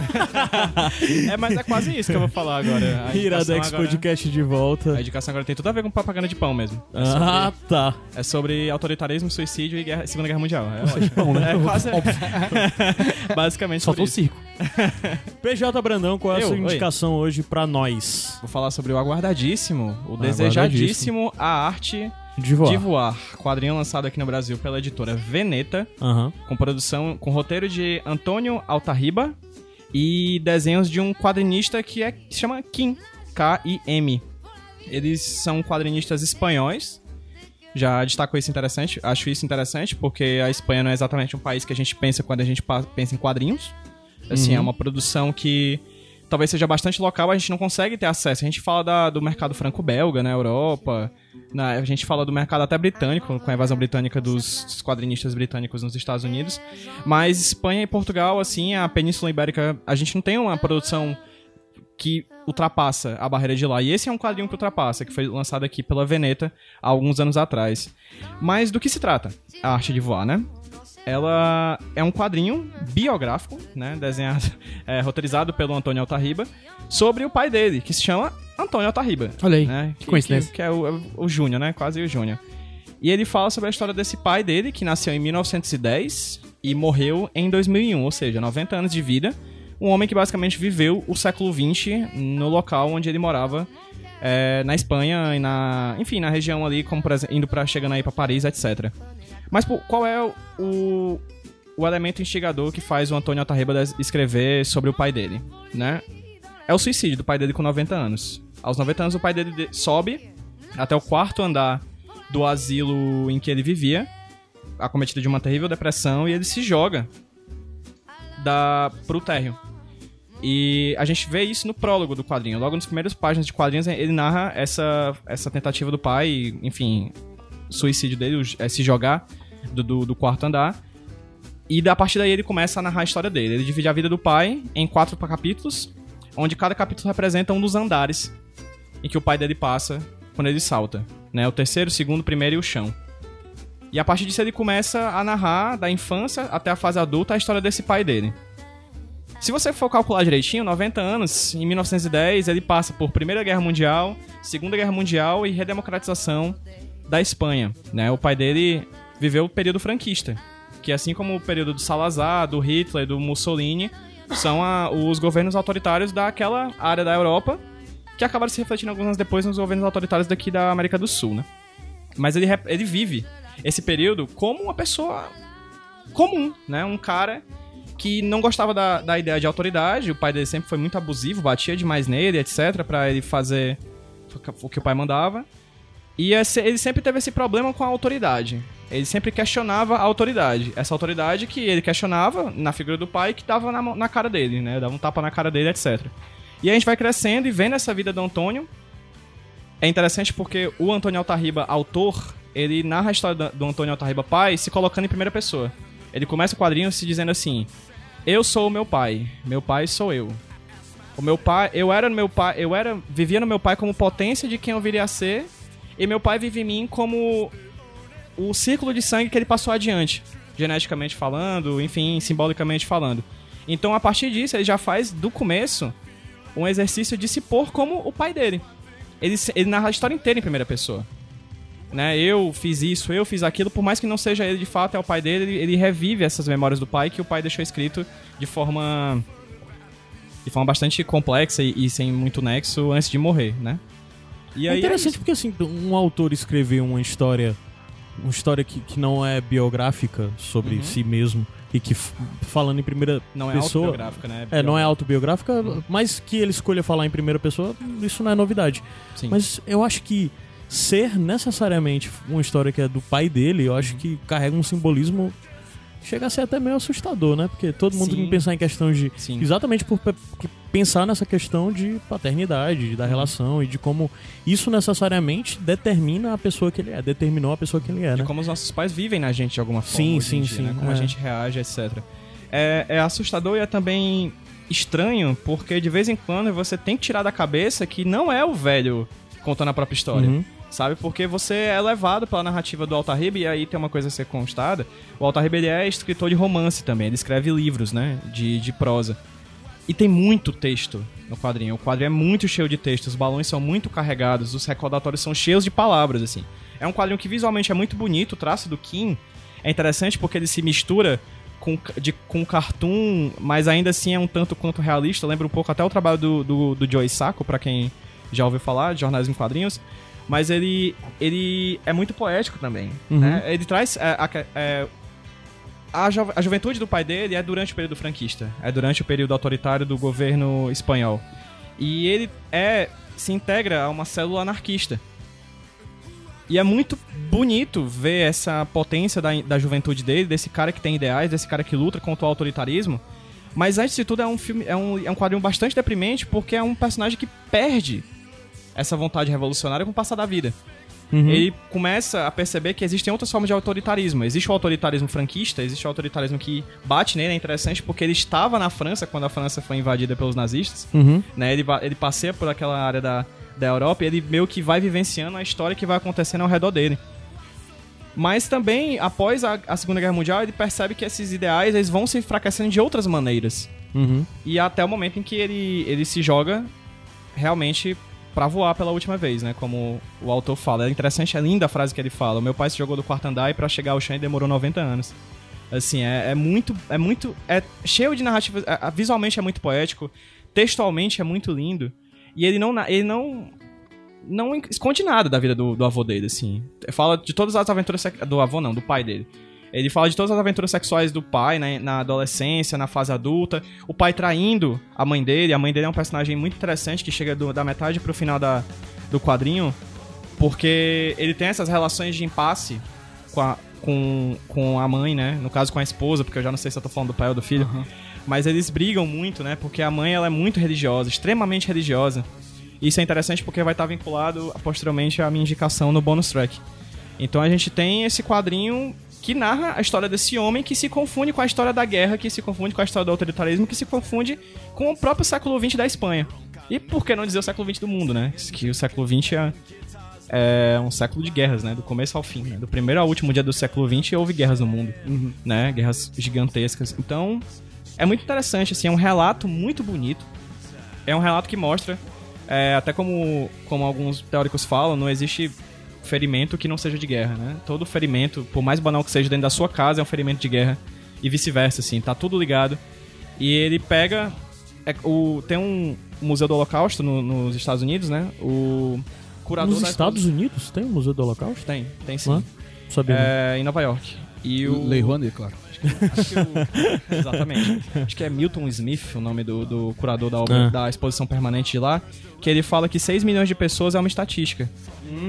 É, mas é quase isso que eu vou falar agora. A Iradex agora- Podcast de volta. A indicação agora tem tudo a ver com propaganda de pão mesmo. É Ah, sobre, tá. é sobre autoritarismo, suicídio e guerra- Segunda Guerra Mundial. É ótimo. Pão, né? É quase. Basicamente Faltou o circo. PJ Brandão, qual é a Eu, sua oi. indicação hoje pra nós? Vou falar sobre o aguardadíssimo, o Aguardadíssimo. desejadíssimo A Arte De voar. de Voar. Quadrinho lançado aqui no Brasil pela editora Veneta, Aham. com produção, com roteiro de Antônio Altarriba e desenhos de um quadrinista que, é, que se chama Kim, K-I-M. Eles são quadrinistas espanhóis. Já destaco isso interessante, acho isso interessante, porque a Espanha não é exatamente um país que a gente pensa quando a gente pensa em quadrinhos. Assim, é uma produção que talvez seja bastante local, a gente não consegue ter acesso. A gente fala da- do mercado franco-belga na Europa, na- a gente fala do mercado até britânico, com a invasão britânica dos, dos quadrinistas britânicos nos Estados Unidos. Mas Espanha e Portugal, assim, a Península Ibérica, a gente não tem uma produção que ultrapassa a barreira de lá. E esse é um quadrinho que ultrapassa, que foi lançado aqui pela Veneta há alguns anos atrás. Mas do que se trata a arte de voar, né? Ela é um quadrinho biográfico, né? Desenhado, é, roteirizado pelo Antônio Altarriba, sobre o pai dele, que se chama Antônio Altarriba. Olha aí, né? que coincidência. Que, que é o, o Júnior, né? Quase o Júnior. E ele fala sobre a história desse pai dele, que nasceu em 1910 e morreu em 2001, ou seja, 90 anos de vida. Um homem que basicamente viveu o século XX no local onde ele morava, é, na Espanha e na. Enfim, na região ali, como indo para chegando aí pra Paris, etc. Mas pô, qual é o, o elemento instigador que faz o Antônio Altarriba des- escrever sobre o pai dele, né? É o suicídio do pai dele com 90 anos. Aos 90 anos, o pai dele de- sobe até o quarto andar do asilo em que ele vivia, acometido de uma terrível depressão, e ele se joga da, pro térreo. E a gente vê isso no prólogo do quadrinho. Logo nas primeiras páginas de quadrinhos, ele narra essa, essa tentativa do pai, enfim, suicídio dele, é, se jogar do, do, do quarto andar. E da partir daí ele começa a narrar a história dele. Ele divide a vida do pai em quatro capítulos, onde cada capítulo representa um dos andares em que o pai dele passa quando ele salta. Né? O terceiro, o segundo, o primeiro e o chão. E a partir disso ele começa a narrar da infância até a fase adulta a história desse pai dele. Se você for calcular direitinho, 90 anos, em 1910, ele passa por Primeira Guerra Mundial, Segunda Guerra Mundial e redemocratização da Espanha. Né? O pai dele viveu o período franquista, que assim como o período do Salazar, do Hitler, do Mussolini, são a- os governos autoritários daquela área da Europa, que acabaram se refletindo alguns anos depois nos governos autoritários daqui da América do Sul, né? Mas ele, ele vive esse período como uma pessoa comum, né? Um cara que não gostava da, da ideia de autoridade, o pai dele sempre foi muito abusivo, batia demais nele, etc, pra ele fazer o que o pai mandava. E esse- ele sempre teve esse problema com a autoridade. Ele sempre questionava a autoridade. Essa autoridade que ele questionava na figura do pai que dava na, na cara dele, né? Dava um tapa na cara dele, etc. E a gente vai crescendo e vendo essa vida do Antônio. É interessante porque o Antônio Altarriba, autor, ele narra a história do Antônio Altarriba pai se colocando em primeira pessoa. Ele começa o quadrinho se dizendo assim: Eu sou o meu pai, meu pai sou eu. O meu pai, eu era meu pai, eu era, vivia no meu pai como potência de quem eu viria a ser, e meu pai vive em mim como o círculo de sangue que ele passou adiante, geneticamente falando, enfim, simbolicamente falando. Então, a partir disso, ele já faz do começo um exercício de se pôr como o pai dele. Ele, ele narra a história inteira em primeira pessoa. Né? Eu fiz isso, eu fiz aquilo, por mais que não seja ele de fato, é o pai dele, ele, ele revive essas memórias do pai que o pai deixou escrito de forma de forma bastante complexa e, e sem muito nexo antes de morrer, né? E É interessante porque, assim, um autor escrever uma história uma história que, que não é biográfica sobre si mesmo e que, falando em primeira não é pessoa... autobiográfica, né? É, não é autobiográfica, mas que ele escolha falar em primeira pessoa, isso não é novidade. Sim. Mas eu acho que ser necessariamente uma história que é do pai dele, eu acho que carrega um simbolismo chega a ser até meio assustador, né? Porque todo mundo Sim. tem que pensar em questão de. Sim. Exatamente por pensar nessa questão de paternidade, Uhum. da relação e de como isso necessariamente determina a pessoa que ele é, determinou a pessoa que ele é, de né? como os nossos pais vivem na gente de alguma forma. Sim, sim, dia, sim, né? Como a é. gente reage, etc. É, é assustador e é também estranho, porque de vez em quando você tem que tirar da cabeça que não é o velho contando a própria história. Uhum. Sabe? Porque você é levado pela narrativa do Altarriba, e aí tem uma coisa a ser constada. O Altarriba ele é escritor de romance também, ele escreve livros, né? De, de prosa. E tem muito texto no quadrinho. O quadrinho é muito cheio de texto, os balões são muito carregados, os recordatórios são cheios de palavras, assim. É um quadrinho que visualmente é muito bonito, o traço do Kim é interessante porque ele se mistura com, de, com cartoon, mas ainda assim é um tanto quanto realista. Lembra um pouco até o trabalho do, do, do Joey Sacco, pra quem já ouviu falar, de jornalismo em quadrinhos. Mas ele, ele é muito poético também. né? Ele traz é, a, é, a, ju- a juventude do pai dele é durante o período franquista, é durante o período autoritário do governo espanhol. E ele é se integra a uma célula anarquista. E é muito bonito ver essa potência da, da juventude dele, desse cara que tem ideais, desse cara que luta contra o autoritarismo. Mas antes de tudo é um filme, é um, é um quadrinho bastante deprimente porque é um personagem que perde essa vontade revolucionária com o passar da vida. Uhum. Ele começa a perceber que existem outras formas de autoritarismo. Existe o autoritarismo franquista, existe o autoritarismo que bate nele, é interessante porque ele estava na França quando a França foi invadida pelos nazistas Uhum. né? Ele, ele passeia por aquela área da, da Europa e ele meio que vai vivenciando a história que vai acontecendo ao redor dele. Mas também, após a, a Segunda Guerra Mundial, ele percebe que esses ideais eles vão se enfraquecendo de outras maneiras. Uhum. E até o momento em que ele, ele se joga realmente pra voar pela última vez, né? Como o autor fala. É interessante, é linda a frase que ele fala. O meu pai se jogou do quarto andar e pra chegar ao chão demorou 90 anos. Assim, é, é muito. É muito. É cheio de narrativas. é- é- visualmente é muito poético. Textualmente é muito lindo. E ele não. Ele não. Não esconde nada da vida do, do avô dele, assim. Fala de todas as aventuras. Do avô, não, do pai dele. Ele fala de todas as aventuras sexuais do pai né, na adolescência, na fase adulta. O pai traindo a mãe dele. A mãe dele é um personagem muito interessante que chega do- da metade pro final da, do quadrinho. Porque ele tem essas relações de impasse com a, com, com a mãe, né? No caso com a esposa, porque eu já não sei se eu tô falando do pai ou do filho. Mas eles brigam muito, né? Porque a mãe ela é muito religiosa, extremamente religiosa. Isso é interessante porque vai estar vinculado posteriormente à minha indicação no bonus track. Então a gente tem esse quadrinho que narra a história desse homem que se confunde com a história da guerra, que se confunde com a história do autoritarismo, que se confunde com o próprio século XX da Espanha. E por que não dizer o século XX do mundo, né? Que o século XX é, é um século de guerras, né? Do começo ao fim. Né? Do primeiro ao último dia do século XX houve guerras no mundo, né? Guerras gigantescas. Então, é muito interessante, assim, é um relato muito bonito. É um relato que mostra, é, até como, como alguns teóricos falam, não existe ferimento que não seja de guerra, né? Todo ferimento, por mais banal que seja dentro da sua casa, é um ferimento de guerra. E vice-versa, assim, tá tudo ligado. E ele pega. é, o, tem um Museu do Holocausto no- nos Estados Unidos, né? O curador Nos da Estados Unidos tem o Museu do Holocausto? Tem, tem sim. Hã? Sabia. É, em Nova York. E o. Lei Rouanet, claro. Acho que o- exatamente. Acho que é Milton Smith, o nome do, do curador da, obra, Ah. da exposição permanente de lá, que ele fala que 6 milhões de pessoas é uma estatística.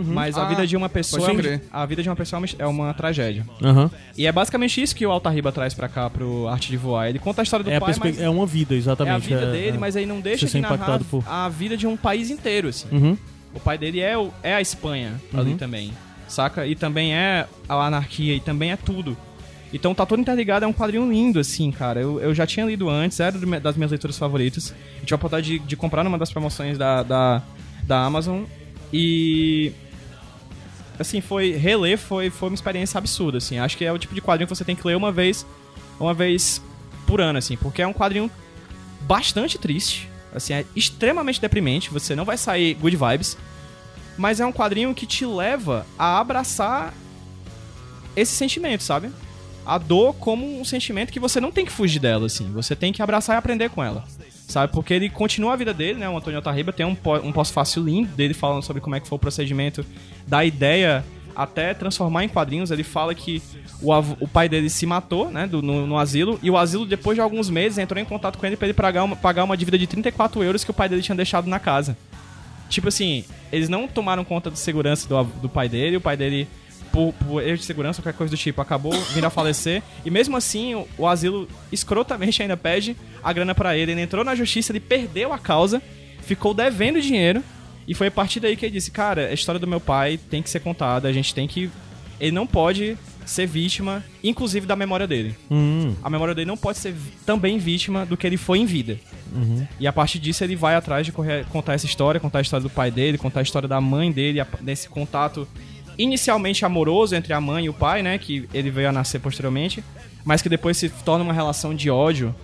Mas a Ah, vida de uma pessoa pode é crer. a vida de uma pessoa é uma- é tragédia. Aham. E é basicamente isso que o Altarriba traz pra cá pro Arte de Voar. Ele conta a história do É, a pai, perspe- mas é uma vida, é a exatamente. vida dele, mas aí não deixa de ser narrar impactado por- a vida de um país inteiro, assim. Uhum. O pai dele é, o- é a Espanha ali também, saca? E também é a anarquia, e também é tudo. Então tá todo interligado, é um quadrinho lindo, assim, cara. Eu, eu já tinha lido antes, era do me- das minhas leituras favoritas. Eu tive a oportunidade de, de comprar numa das promoções da, da, da Amazon. E. Assim, foi. Reler foi, foi uma experiência absurda, assim. Acho que é o tipo de quadrinho que você tem que ler uma vez. Uma vez por ano, assim. Porque é um quadrinho bastante triste. Assim, é extremamente deprimente. Você não vai sair good vibes. Mas é um quadrinho que te leva a abraçar esse sentimento, sabe? A dor como um sentimento que você não tem que fugir dela, assim. Você tem que abraçar e aprender com ela. Sabe? Porque ele continua a vida dele, né? O Antônio Altarriba tem um, um pós-fácil lindo dele falando sobre como é que foi o procedimento da ideia até transformar em quadrinhos. Ele fala que o, o pai dele se matou, né? do- no, no asilo. E o asilo, depois de alguns meses, entrou em contato com ele pra ele pagar uma, pagar uma dívida de 34 euros que o pai dele tinha deixado na casa. Tipo assim, eles não tomaram conta da segurança do, do pai dele, o pai dele por, por erro de segurança, qualquer coisa do tipo, acabou vindo a falecer. E mesmo assim, o, o asilo escrotamente ainda pede a grana pra ele. Ele entrou na justiça, ele perdeu a causa, ficou devendo dinheiro. E foi a partir daí que ele disse: Cara, a história do meu pai tem que ser contada, a gente tem que. Ele não pode ser vítima, inclusive da memória dele. Hum. A memória dele não pode ser também vítima do que ele foi em vida. E a partir disso ele vai atrás de correr- contar essa história, contar a história do pai dele, contar a história da mãe dele, a- desse contato inicialmente amoroso entre a mãe e o pai, né, que ele veio a nascer posteriormente, mas que depois se torna uma relação de ódio,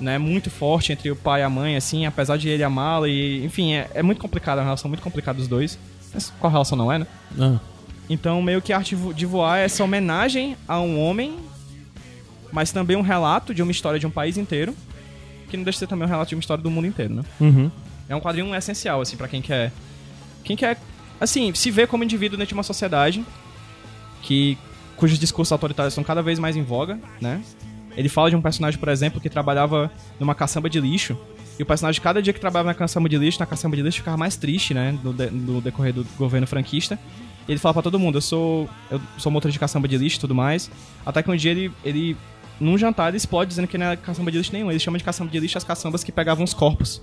né, muito forte entre o pai e a mãe, assim, apesar de ele amá-la e, enfim, é, é muito complicada, é uma relação muito complicada dos dois. Mas qual relação não é, né? Ah. Então, meio que a arte de voar é essa homenagem a um homem, mas também um relato de uma história de um país inteiro, que não deixa de ser também um relato de uma história do mundo inteiro, né? Uhum. É um quadrinho essencial, assim, pra quem quer. Quem quer, assim, se ver como indivíduo dentro de uma sociedade que cujos discursos autoritários estão cada vez mais em voga, né? Ele fala de um personagem, por exemplo, que trabalhava numa caçamba de lixo. E o personagem, cada dia que trabalhava na caçamba de lixo, na caçamba de lixo, ficava mais triste, né? No, de- no decorrer do governo franquista. E ele fala pra todo mundo, eu sou. Eu sou motorista de caçamba de lixo e tudo mais. Até que um dia ele. ele num jantar ele explode dizendo que não é caçamba de lixo nenhum. Ele chama de caçamba de lixo as caçambas que pegavam os corpos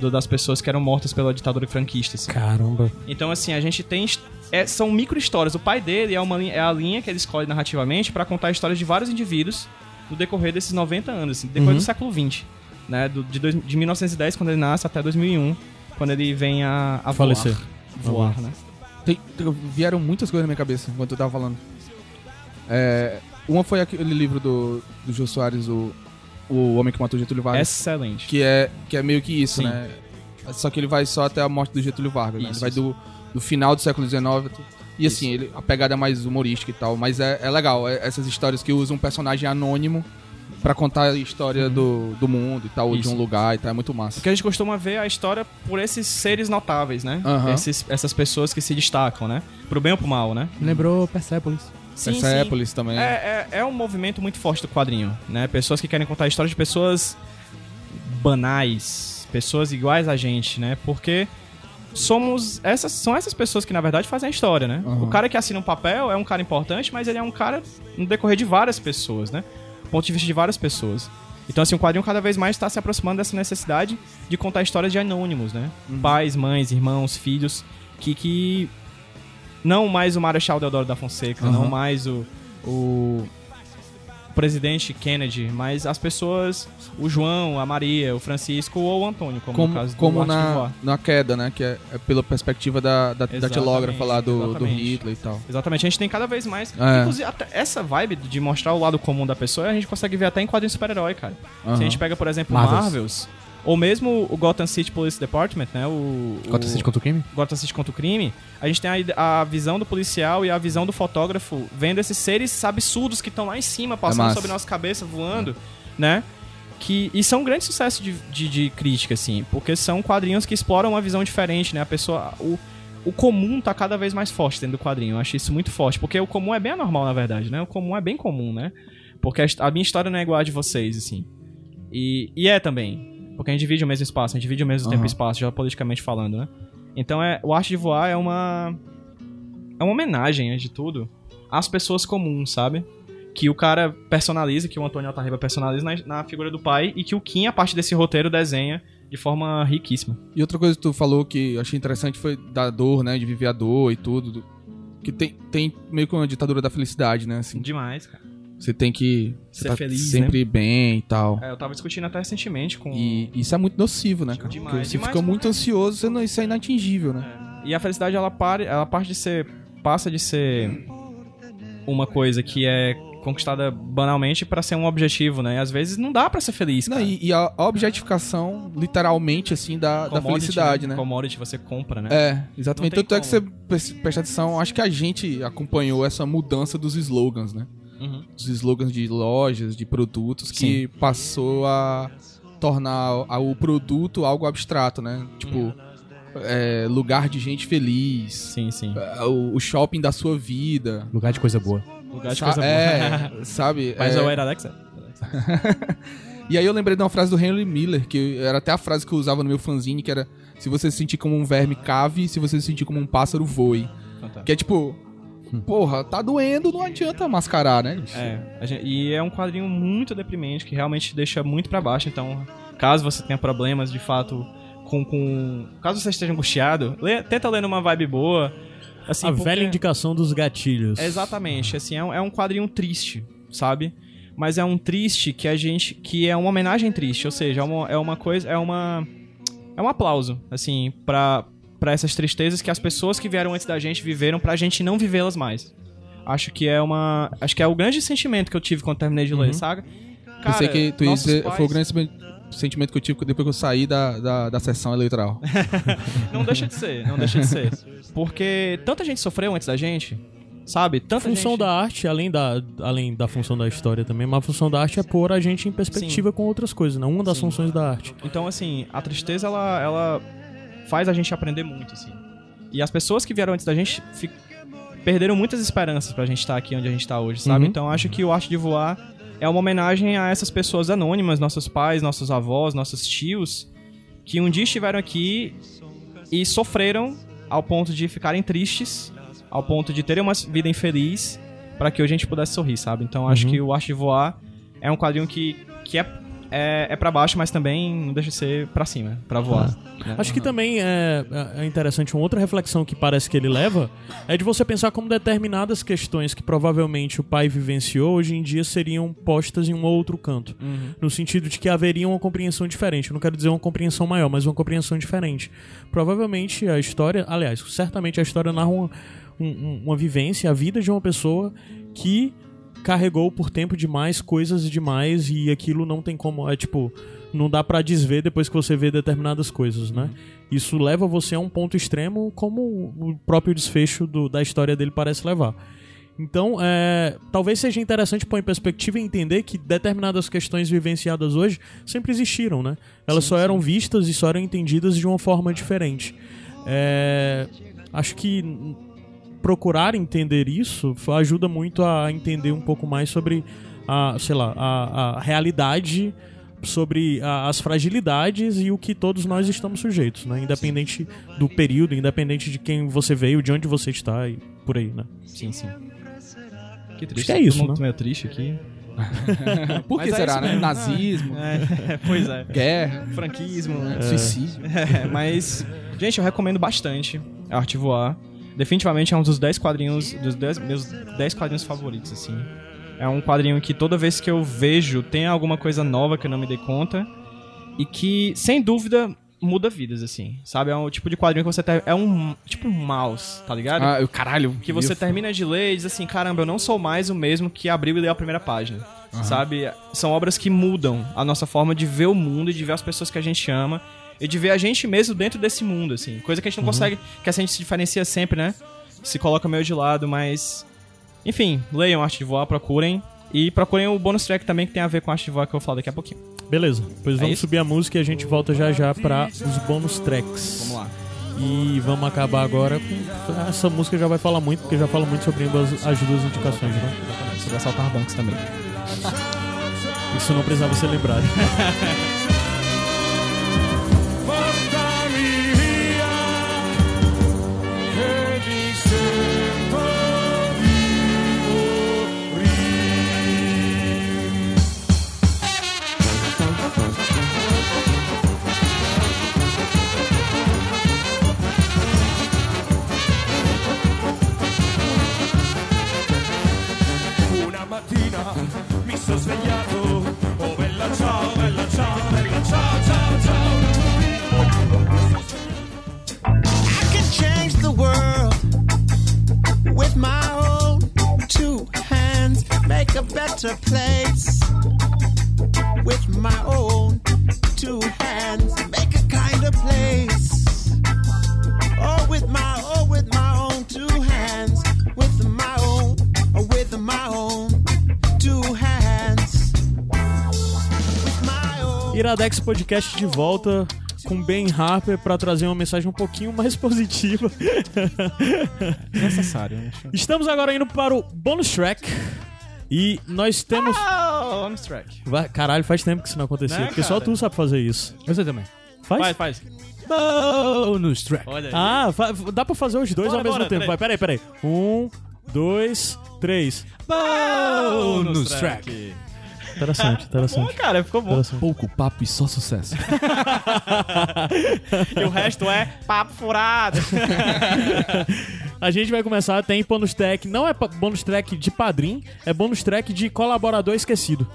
do- das pessoas que eram mortas pela ditadura franquista. assim. Caramba. Então, assim, a gente tem. é- são micro histórias. O pai dele é, uma, é a linha que ele escolhe narrativamente pra contar histórias de vários indivíduos no decorrer desses 90 anos, assim, no decorrer do século XX. Né? Do- de, dois- de 1910, quando ele nasce, até 2001, quando ele vem a, a Falecer. Voar, voar né? Tem- vieram muitas coisas na minha cabeça enquanto eu tava falando. É, uma foi aquele livro do, do Jô Soares, o, o Homem que Matou Getúlio Vargas. Excelente. Que é, que é meio que isso, Sim. né? Só que ele vai só até a morte do Getúlio Vargas, né? Isso, Ele vai do, do final do século XIX. E assim, ele, a pegada é mais humorística e tal. Mas é, é legal, é- essas histórias que usam um personagem anônimo pra contar a história do, do mundo e tal, ou de Uhum. Um lugar e tal. É muito massa. Porque a gente costuma ver a história por esses seres notáveis, né? Aham. Esses- essas pessoas que se destacam, né? Pro bem ou pro mal, né? Lembrou Persepolis. Sim, sim. Persepolis também. É, é, é um movimento muito forte do quadrinho, né? Pessoas que querem contar a história de pessoas banais, pessoas iguais a gente, né? Porque somos essas são essas pessoas que na verdade fazem a história, né? Uhum. O cara que assina um papel é um cara importante, mas ele é um cara no decorrer de várias pessoas, né? Ponto de vista de várias pessoas. Então assim, o quadrinho cada vez mais está se aproximando dessa necessidade de contar histórias de anônimos, né? Pais, mães, irmãos, filhos que que não mais o Marechal Deodoro da Fonseca, Uhum. não mais o, o presidente Kennedy, mas as pessoas, o João, a Maria, o Francisco ou o Antônio, como, como, no caso do como na, na queda, né? Que é, é pela perspectiva da, da, da tilógrafa lá do, do. Hitler e tal. Exatamente, a gente tem cada vez mais. É. Inclusive, essa vibe de mostrar o lado comum da pessoa, a gente consegue ver até em quadrinhos super-herói, cara. Se a gente pega, por exemplo, Marvels. Marvels, ou mesmo o Gotham City Police Department, né? O, Contra o City contra o crime? Gotham City contra o crime, a gente tem a, a visão do policial e a visão do fotógrafo vendo esses seres absurdos que estão lá em cima, passando massa. sobre nossa cabeça, voando, né? Que, e são um grande sucesso de, de, de crítica, assim, porque são quadrinhos que exploram uma visão diferente, né? A pessoa. O, o comum tá cada vez mais forte dentro do quadrinho. Eu acho isso muito forte. Porque o comum é bem anormal, na verdade, né? O comum é bem comum, né? Porque a, a minha história não é igual a de vocês, assim. E, e é também. Porque a gente divide o mesmo espaço, a gente divide o mesmo tempo Aham. e espaço, já politicamente falando, né? Então é, o Arte de Voar é uma. É uma homenagem, antes de tudo, às pessoas comuns, sabe? Que o cara personaliza, que o Antônio Altarriba personaliza na, na figura do pai e que o Kim, a partir desse roteiro, desenha de forma riquíssima. E outra coisa que tu falou que eu achei interessante foi da dor, né? De viver a dor e tudo. do- Que tem, tem meio que uma ditadura da felicidade, né? Assim, Demais, cara. Você tem que Ser tá feliz, sempre bem e tal. É, eu tava discutindo até recentemente com. E isso é muito nocivo, né, cara? Demais, Porque você demais, fica muito demais. ansioso, você não, isso é inatingível, né? E a felicidade, ela, para, ela parte de ser. passa de ser uma coisa que é conquistada banalmente pra ser um objetivo, né? E às vezes não dá pra ser feliz, Não, e, e a objetificação, literalmente, assim, da, da Commodity, felicidade, né? Commodity você compra, né? É, exatamente. Tanto é que você como. pre- presta atenção, acho que a gente acompanhou essa mudança dos slogans, né? Uhum. Dos slogans de lojas, de produtos, que passou a tornar o produto algo abstrato, né? Tipo, é, lugar de gente feliz, Sim, sim. é, o, o shopping da sua vida. Lugar de coisa boa. Lugar de Sa- coisa boa. é, sabe? Mas é, é o Era Alexa? E aí eu lembrei de uma frase do Henry Miller, que era até a frase que eu usava no meu fanzine, que era se você se sentir como um verme, cave, se você se sentir como um pássaro, voe. Fantástico. Que é tipo, porra, tá doendo, não adianta mascarar, né? bicho? É, a gente- e é um quadrinho muito deprimente, que realmente deixa muito pra baixo. Então, caso você tenha problemas de fato com. com caso você esteja angustiado, lê- tenta ler numa vibe boa. Assim, a porque- velha indicação dos gatilhos. Exatamente, assim, é um, é um quadrinho triste, sabe? Mas é um triste que a gente. que é uma homenagem triste, ou seja, é uma, é uma coisa. É uma. É um aplauso, assim, pra, pra essas tristezas que as pessoas que vieram antes da gente viveram pra gente não vivê-las mais. Acho que é uma. Acho que é o grande sentimento que eu tive quando terminei de ler, saga. Pensei que tu ia dizer, pais- foi o grande sen- sentimento que eu tive depois que eu saí da, da, da sessão eleitoral. Não deixa de ser, não deixa de ser. Porque tanta gente sofreu antes da gente, sabe? A Tanta função gente... da arte, além da, além da função da história também, mas a função da arte é pôr a gente em perspectiva com outras coisas, né? Uma das Sim. funções da arte. Então, assim, a tristeza, ela, ela faz a gente aprender muito, assim. E as pessoas que vieram antes da gente fi- perderam muitas esperanças pra gente estar aqui onde a gente tá hoje, sabe? Uhum. Então, acho que o Arte de Voar é uma homenagem a essas pessoas anônimas, nossos pais, nossos avós, nossos tios, que um dia estiveram aqui e sofreram ao ponto de ficarem tristes, ao ponto de terem uma vida infeliz, para que hoje a gente pudesse sorrir, sabe? Então, acho Uhum. que o Arte de Voar é um quadrinho que, que é, é, é para baixo, mas também não deixa de ser pra cima, pra voar. né? Acho que também é, é interessante uma outra reflexão que parece que ele leva é de você pensar como determinadas questões que provavelmente o pai vivenciou hoje em dia seriam postas em um outro canto. No sentido de que haveria uma compreensão diferente. Eu não quero dizer uma compreensão maior, mas uma compreensão diferente. Provavelmente a história, aliás, certamente a história narra uma, um- um- uma vivência, a vida de uma pessoa que carregou por tempo demais coisas demais e aquilo não tem como. É tipo, não dá pra desver depois que você vê determinadas coisas, né? Isso leva você a um ponto extremo, como o próprio desfecho do- da história dele parece levar. Então, é, talvez seja interessante pôr em perspectiva e entender que determinadas questões vivenciadas hoje sempre existiram, né? Elas só eram vistas e só eram entendidas de uma forma diferente. É, acho que procurar entender isso ajuda muito a entender um pouco mais sobre a, sei lá, a, a realidade, sobre a- as fragilidades e o que todos nós estamos sujeitos, né? Independente do período, independente de quem você veio, de onde você está e por aí, né? Sim, sim. Que Acho triste. que é isso, Todo mundo né? meio triste aqui. Por que Mas é será, né? mesmo. Nazismo, É, pois é. guerra, Franquismo. suicídio. É, mas, gente, eu recomendo bastante a Arte Voar. Definitivamente é um dos 10 quadrinhos, dos 10, meus 10 quadrinhos favoritos, assim. É um quadrinho que toda vez que eu vejo tem alguma coisa nova que eu não me dei conta. E que, sem dúvida, muda vidas, assim. Sabe? É um tipo de quadrinho que você ter... É um. Tipo um mouse, tá ligado? Ah, eu- caralho. que você termina de ler e diz assim, caramba, eu não sou mais o mesmo que abriu e leu a primeira página. Sabe? São obras que mudam a nossa forma de ver o mundo e de ver as pessoas que a gente ama e de ver a gente mesmo dentro desse mundo, assim. Coisa que a gente não consegue, que a gente se diferencia sempre, né? Se coloca meio de lado, mas. Enfim, leiam Arte de Voar, procurem. E procurem o bônus track também que tem a ver com Arte de Voar que eu vou falar daqui a pouquinho. Beleza, pois vamos isso? subir a música e a gente volta já já para os bônus tracks. Vamos lá. E vamos acabar agora com. Essa música já vai falar muito, porque já fala muito sobre ambas as duas indicações, né? Sobre assaltar bancos também. Isso não precisava ser lembrado. Iradex Podcast de volta com Ben Harper para trazer uma mensagem um pouquinho mais positiva. Necessário, né? Estamos agora indo para o bonus track. E nós temos. Oh, on track. Vai- Caralho, faz tempo que isso não acontecia. Né, porque só cara? tu sabe fazer isso. Você também. Faz? Faz, faz. Bônus track. Ah, fa- dá pra fazer os dois Bora, ao mesmo bora, tempo. peraí. Vai, peraí, peraí. Um, dois, três. Bônus track. Interessante, Bom, interessante. cara, ficou bom. Pouco papo e só sucesso. E o resto é papo furado. A gente vai começar, tem bônus track, não é bônus track de padrim, é bônus track de colaborador esquecido.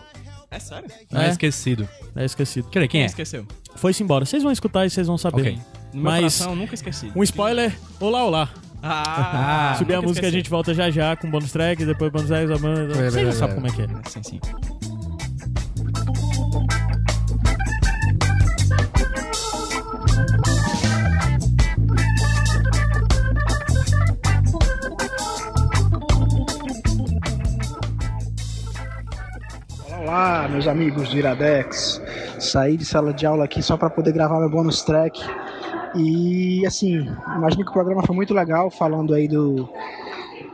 É sério? Ah, É. esquecido. É esquecido. Quer dizer, quem é? Esqueceu. Foi-se embora. Vocês vão escutar e vocês vão saber. Ok. No meu Mas coração, eu nunca esqueci. um spoiler, olá, olá. Ah, Subir a nunca música, a esqueci. gente volta já já com bônus track, depois bônus track, a banda. Vai, Vocês já sabem como é que é. Sim, sim. Olá, meus amigos do Iradex. Saí de sala de aula aqui só para poder gravar meu bonus track. E assim, imagino que o programa foi muito legal, falando aí do,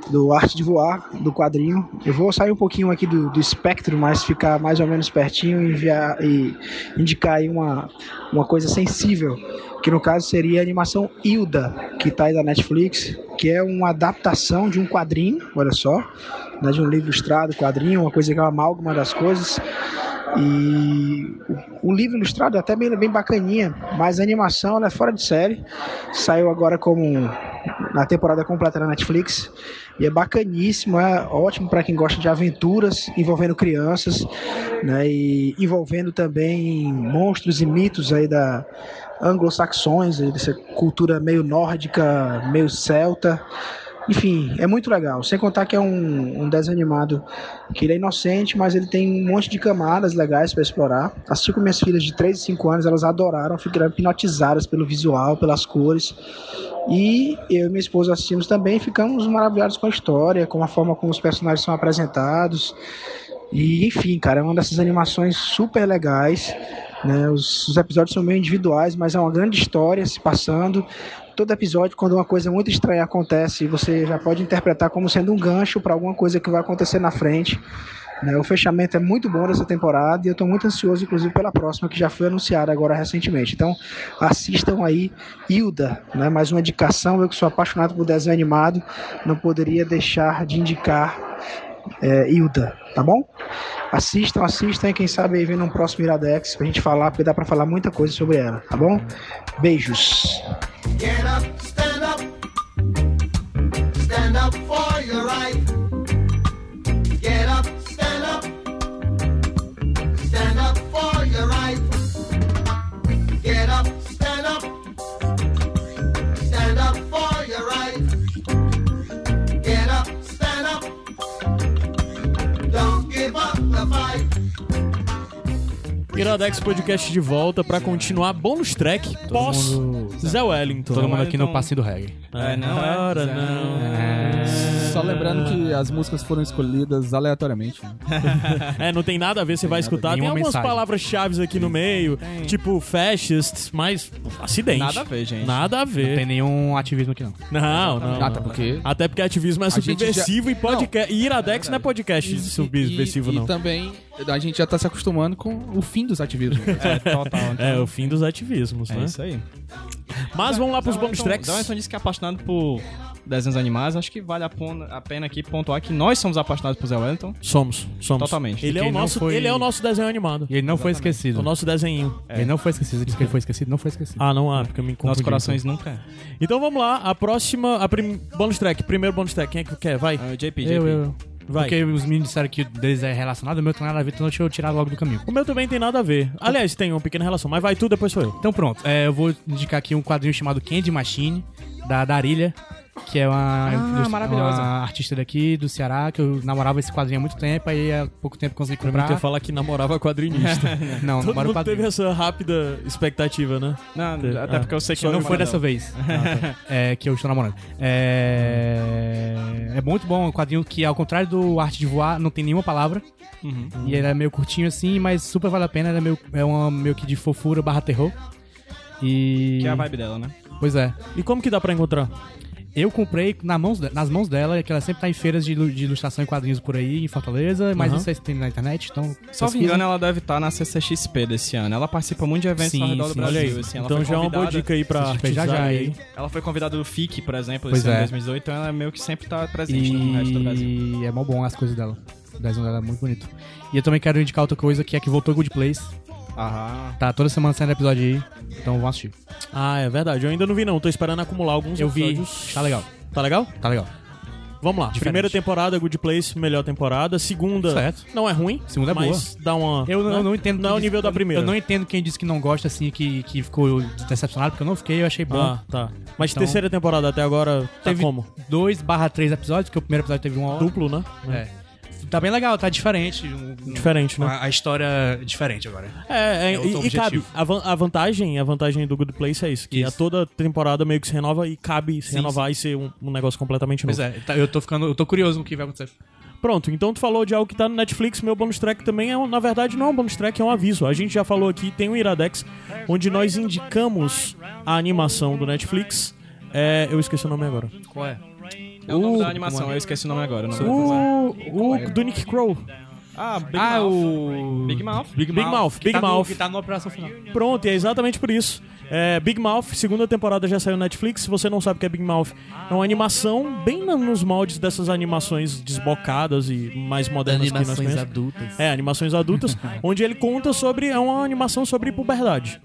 do Arte de Voar, do quadrinho. Eu vou sair um pouquinho aqui do, do espectro, mas ficar mais ou menos pertinho e, enviar, e indicar aí uma, uma coisa sensível, que no caso seria a animação Hilda, que está aí da Netflix, que é uma adaptação de um quadrinho, olha só, né, de um livro ilustrado, quadrinho, uma coisa que é uma amálgama das coisas. E o, livro ilustrado é até bem, bem bacaninha, mas a animação é fora de série. Saiu agora como na temporada completa na Netflix. E é bacaníssimo, é ótimo para quem gosta de aventuras envolvendo crianças, né? E envolvendo também monstros e mitos aí da anglo-saxões, dessa cultura meio nórdica, meio celta. Enfim, é muito legal. Sem contar que é um, um desenho animado que ele é inocente, mas ele tem um monte de camadas legais para explorar. Assisti com minhas filhas de 3 e 5 anos, elas adoraram, ficaram hipnotizadas pelo visual, pelas cores. E eu e minha esposa assistimos também e ficamos maravilhados com a história, com a forma como os personagens são apresentados. E enfim, cara, é uma dessas animações super legais. Né? Os, os episódios são meio individuais, mas é uma grande história se passando. Todo episódio, quando uma coisa muito estranha acontece, você já pode interpretar como sendo um gancho para alguma coisa que vai acontecer na frente. Né? O fechamento é muito bom dessa temporada e eu estou muito ansioso, inclusive, pela próxima, que já foi anunciada agora recentemente. Então, assistam aí Hilda, né? mais uma indicação. Eu que sou apaixonado por desenho animado, não poderia deixar de indicar é, Hilda, tá bom? Assistam, assistam e quem sabe aí vem num próximo Iradex pra gente falar, porque dá pra falar muita coisa sobre ela, tá bom? Beijos. Fight. Iradex Podcast de volta pra continuar bônus track pós mundo- Zé Wellington. Todo mundo aqui no passinho do reggae. É, não, é. Ora, Zé. não. Só lembrando que as músicas foram escolhidas aleatoriamente. né? É, não tem nada a ver, você vai escutar. Tem algumas palavras-chave aqui no meio, tipo fascists, mas acidente. Nada a ver, gente. Nada a Não ver. tem nenhum ativismo aqui, não. Não, não. Até porque. Até porque ativismo é subversivo já- e podcast. E Iradex não é podcast E- subversivo, e, não. E também a gente já tá se acostumando com o fim dos ativismos. É, total. Então, É, o fim dos ativismos, é né? isso aí. Mas vamos lá pros Zé bônus Wellington- tracks. Zé Wellington disse que é apaixonado por desenhos animados. Acho que vale a pena, a pena aqui pontuar que nós somos apaixonados por Zé Wellington. Somos, somos. Totalmente. Ele é, o nosso, foi- ele é o nosso desenho animado. E ele não foi esquecido. O nosso desenho. Ele não foi esquecido. Ele disse que ele foi esquecido, não foi esquecido. Ah, não há, porque eu me confundi. Nossos corações nunca. Então. então vamos lá, a próxima, a prim... bônus track, primeiro bônus track, quem é que quer? Vai, Ah, JP, JP. eu, eu. vai. Porque os meninos disseram que o deles é relacionado, o meu tem nada a ver, então deixa eu tirar logo do caminho. O meu também tem nada a ver. Aliás, tem uma pequena relação, mas vai tu, depois sou eu. Então pronto, é, eu vou indicar aqui um quadrinho chamado Candy Machine, da Darilha, que é uma, maravilhosa. uma artista daqui do Ceará, que eu namorava esse quadrinho há muito tempo, aí há pouco tempo consegui comprar. ter falar que namorava quadrinista. Não, Todo namoro mundo quadrinho. teve essa rápida expectativa, né? Não, até Ah. porque eu sei que Só não foi dessa vez. É, que eu estou namorando. É, é muito bom, um quadrinho que, ao contrário do Arte de Voar, não tem nenhuma palavra. Uhum. E ele é meio curtinho assim, mas super vale a pena. Ele é meio, é uma, meio que de fofura barra terror. E. Que é a vibe dela, né? Pois é. E como que dá pra encontrar? Eu comprei na mãos de- nas mãos dela, que ela sempre tá em feiras de, de ilustração e quadrinhos por aí, em Fortaleza, mas sei se tem na internet, então. Só me engano, ela deve estar na CCXP desse ano. Ela participa muito de eventos Sim, ao redor do sim, Brasil. Olha aí. assim, ela então foi já é uma boa dica aí pra CCXP já já aí. Ela foi convidada do FIC, por exemplo, Pois esse ano é. de 2018, então ela é meio que sempre tá presente no resto do Brasil. E é mó bom as coisas dela. O desenho dela é muito bonito. E eu também quero indicar outra coisa, que é que voltou Good Place. Aham. Tá toda semana saindo episódio aí, então vamos assistir. Ah, é verdade. Eu ainda não vi, não. Tô esperando acumular alguns Eu vi, episódios. tá legal, Tá legal? tá legal. Vamos lá. Diferente. Primeira temporada, Good Place, melhor temporada. Segunda, Certo. não é ruim. Segunda é mas dá uma. Eu, não- né? eu não entendo. Não quem é o disse- nível da primeira. Eu não entendo quem disse que não gosta, assim, que, que ficou decepcionado, porque eu não fiquei, eu achei bom. Ah, tá. Mas Então- terceira temporada até agora tá Teve como? 2 barra 3 episódios, porque o primeiro episódio teve uma hora. Duplo, né? É. Tá bem legal, tá diferente. um- um- Diferente, né? A, a história é diferente agora. É, é, É e, e cabe. A, van- a vantagem, a vantagem do Good Place é isso, que Isso. a toda temporada meio que se renova e cabe se Sim, renovar e ser um, um negócio completamente novo. Pois é, tá- eu tô ficando. Eu tô curioso no que vai acontecer. Pronto, então tu falou de algo que tá no Netflix, meu bonus track também é, um- na verdade, não é um bonus track, é um aviso. A gente já falou aqui, tem um Iradex, onde nós indicamos a animação do Netflix. É, eu esqueci o nome agora. Qual é? É o nome da animação, eu esqueci o nome agora. o nome O, o do Nick Crow. Ah, Big ah, Mouth. o. Big Mouth. Big, Big Mouth, que Big tá no- Mouth. que tá na operação final. Pronto, e é exatamente por isso. É, Big Mouth, segunda temporada já saiu no Netflix. Se você não sabe o que é Big Mouth, é uma animação bem na- nos moldes dessas animações desbocadas e mais modernas que nós Animações conhecemos. adultas. É, animações adultas, onde ele conta sobre. É uma animação sobre puberdade.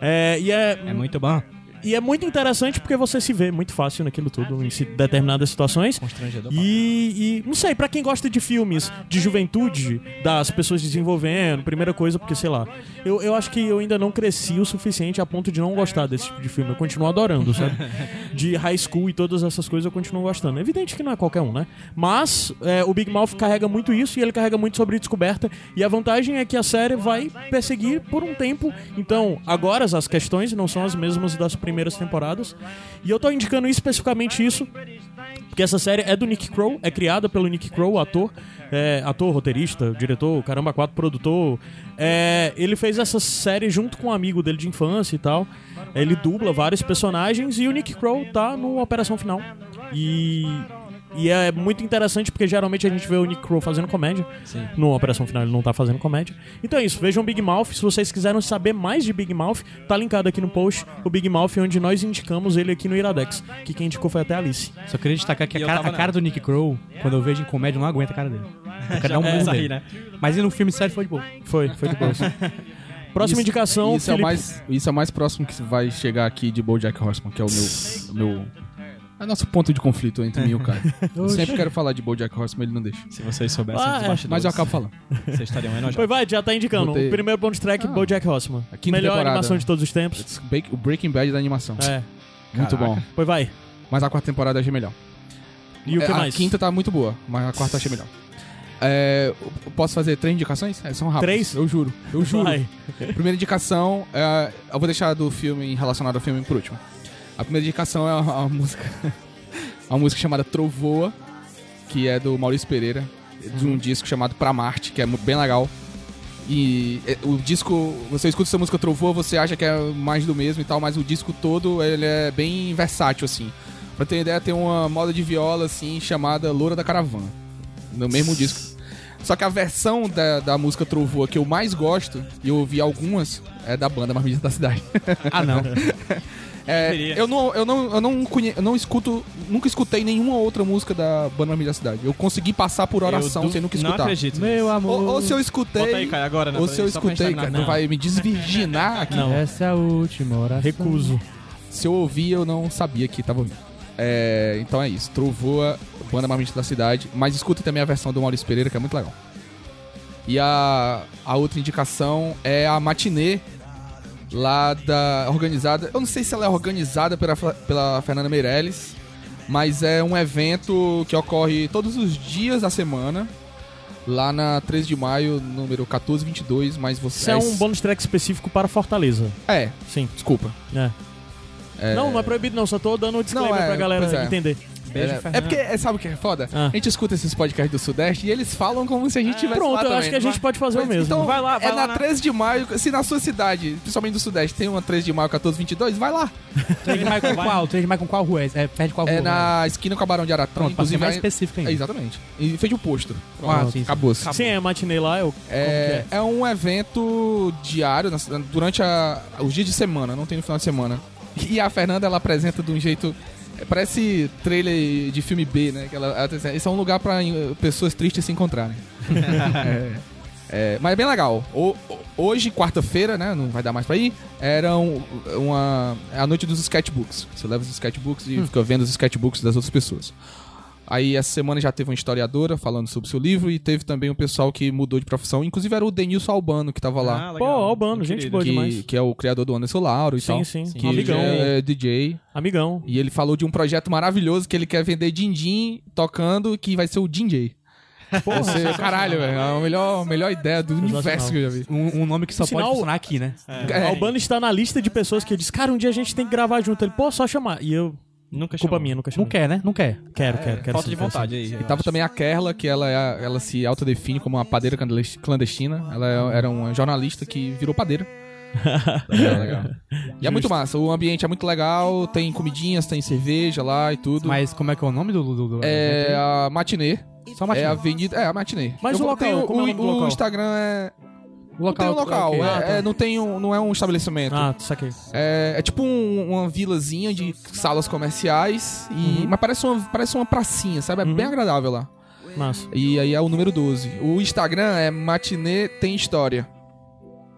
É, e, é, É muito bom. E é muito interessante porque você se vê muito fácil naquilo tudo, em determinadas situações. Constrangedor. E, e, não sei, pra quem gosta de filmes de juventude, das pessoas desenvolvendo, primeira coisa, porque sei lá, eu, eu acho que eu ainda não cresci o suficiente a ponto de não gostar desse tipo de filme. Eu continuo adorando, sabe? De high school e todas essas coisas eu continuo gostando. É evidente que não é qualquer um, né? Mas é, o Big Mouth carrega muito isso e ele carrega muito sobre descoberta. E a vantagem é que a série vai perseguir por um tempo. Então, agora as questões não são as mesmas das primeiras temporadas. E eu tô indicando especificamente isso porque essa série é do Nick Crow, é criada pelo Nick Crow, ator, é, ator, roteirista, diretor, caramba, quatro, produtor. É, ele fez essa série junto com um amigo dele de infância e tal. Ele dubla vários personagens e o Nick Crow tá no Operação Final. E, e é muito interessante porque geralmente a gente vê o Nick Crow fazendo comédia. No Operação Final ele não tá fazendo comédia. Então é isso, vejam Big Mouth. Se vocês quiserem saber mais de Big Mouth, tá linkado aqui no post o Big Mouth, onde nós indicamos ele aqui no Iradex. Que quem indicou foi até a Alice. Só queria destacar que a cara, a cara do Nick Crow, quando eu vejo em comédia, eu não aguento a cara dele. Eu quero dar um É, aí, né? Mas e no filme sério foi de boa. Foi, foi de boa. Próxima Isso- indicação, Isso é, o mais, isso é o mais próximo que vai chegar aqui de BoJack Horseman, que é o meu... o meu é nosso ponto de conflito entre mim e o cara. Eu sempre quero falar de BoJack Horseman, ele não deixa. Se vocês soubessem Ah, dos é. bastidores, Mas eu acabo falando. vocês estariam enojados. Foi, vai, já tá indicando. Botei- O primeiro bonus track, Ah. BoJack Horseman. A quinta Melhor temporada. animação de todos os tempos. It's ba- O Breaking Bad da animação. É, Muito Caraca. bom. foi, vai. Mas a quarta temporada eu achei melhor. E o que É, mais? A quinta tá muito boa, mas a quarta eu achei melhor. É, eu posso fazer três indicações? É, são rápidas. Três? Eu juro. Eu juro. Vai. Primeira indicação, é, eu vou deixar do filme relacionado ao filme por último. A primeira indicação é uma, uma música, uma música chamada Trovoa, que é do Maurício Pereira, de um disco chamado Pra Marte, que é bem legal. E é, o disco, você escuta essa música Trovoa, você acha que é mais do mesmo e tal, mas o disco todo ele é bem versátil assim. Pra ter ideia, tem uma moda de viola assim chamada Loura da Caravana, no mesmo disco. Só que a versão da, da música Trovoa que eu mais gosto, e eu ouvi algumas, é da banda Marmita da Cidade. Ah, não. É, eu não, eu não, eu não, conhe, eu não escuto, nunca escutei nenhuma outra música da banda Marmita da Cidade. Eu consegui passar por oração du- sem nunca Não escutar. acredito. Meu nisso. amor. Ou, ou se eu escutei, Bota aí, Caio, agora, né? ou se eu escutei, cara, Não. não vai me desvirginar aqui. Não. Essa é a última oração. Recuso. Se eu ouvi, eu não sabia que tava ouvindo. É, então é isso. Trovoa, banda Marmita da Cidade. Mas escutem também a versão do Maurício Pereira, que é muito legal. E a, a outra indicação é a matinê lá da organizada. Eu não sei se ela é organizada pela, pela Fernanda Meirelles, mas é um evento que ocorre todos os dias da semana. Lá na 13 de maio, número 1422, mas você. Isso é um bonus track específico para Fortaleza. É, Sim. desculpa. É. Não, não é proibido não, só tô dando um disclaimer Não, é, pra galera é. entender. Beijo, É, é porque, é, sabe o que é foda? Ah. A gente escuta esses podcasts do Sudeste e eles falam como se a gente tivesse Pronto, lá eu também. acho que a gente pode fazer o Mas, mesmo. Então, Vai lá, vai é lá na na- 13 de maio, se na sua cidade, principalmente do Sudeste, tem uma 13 de maio 1422, vai lá. 3 de maio com qual? 3 de maio com qual rua? É, é perto de qual rua? É na esquina com a Barão de Aratão, Pronto, pra ser inclusive. mais é- específico ainda. é, exatamente. E fez o posto. Ah, sim, sim. Acabou-se. Sim, é matinê lá, eu. É, é um evento diário, durante a- os dias de semana, não tem no final de semana. E a Fernanda, ela apresenta de um jeito... é, Parece trailer de filme B, né? Que ela, ela- esse é um lugar pra eh, pessoas tristes se encontrarem. É, é, mas é bem legal. O- hoje, quarta-feira, né? Não vai dar mais pra ir. Era um- uma. É a noite dos sketchbooks. Você leva os sketchbooks e fica vendo os sketchbooks das outras pessoas. Aí essa semana já teve uma historiadora falando sobre o seu livro e teve também um pessoal que mudou de profissão. Inclusive era o Denilson Albano que tava lá. Ah, Pô. Albano, gente querido. boa que, demais. que é o criador do Anderson Lauro e Sim, tal. sim. Que Um ele amigão. é DJ. Amigão. E ele falou de um projeto maravilhoso que ele quer vender din-din tocando, que vai ser o DJ. Vai ser- caralho, velho. É a melhor, melhor ideia do universo que eu já vi. Um, um nome que só Sinal- pode funcionar aqui, né? É. Albano está na lista de pessoas que eu disse, cara, um dia a gente tem que gravar junto. Ele, pô, só chamar. E eu. Nunca Culpa chamou. minha, nunca Não chamei. quer, né? Não quer. Quero, quero, quero. Falta sim, de vontade aí. E tava também a Kerla, que ela, é- ela se autodefine como uma padeira clandest- clandestina. Ela é- era uma jornalista que virou padeira. É, legal. E é muito massa. O ambiente é muito legal. Tem comidinhas, tem cerveja lá e tudo. Mas como é que é o nome do... do, do é a matinê. Só uma É a avenida. É a matinê. Mas Eu o local, tem o, é o nome do o local? Instagram é. Não tem um local. ok. é- Ah, tá. é- não, tem um, não é um estabelecimento. Ah, saquei. É, é tipo um- uma vilazinha de salas comerciais. E, Mas parece uma, parece uma pracinha, sabe? É bem agradável lá. Massa. E aí é o número 12. O Instagram é Matinê Tem História.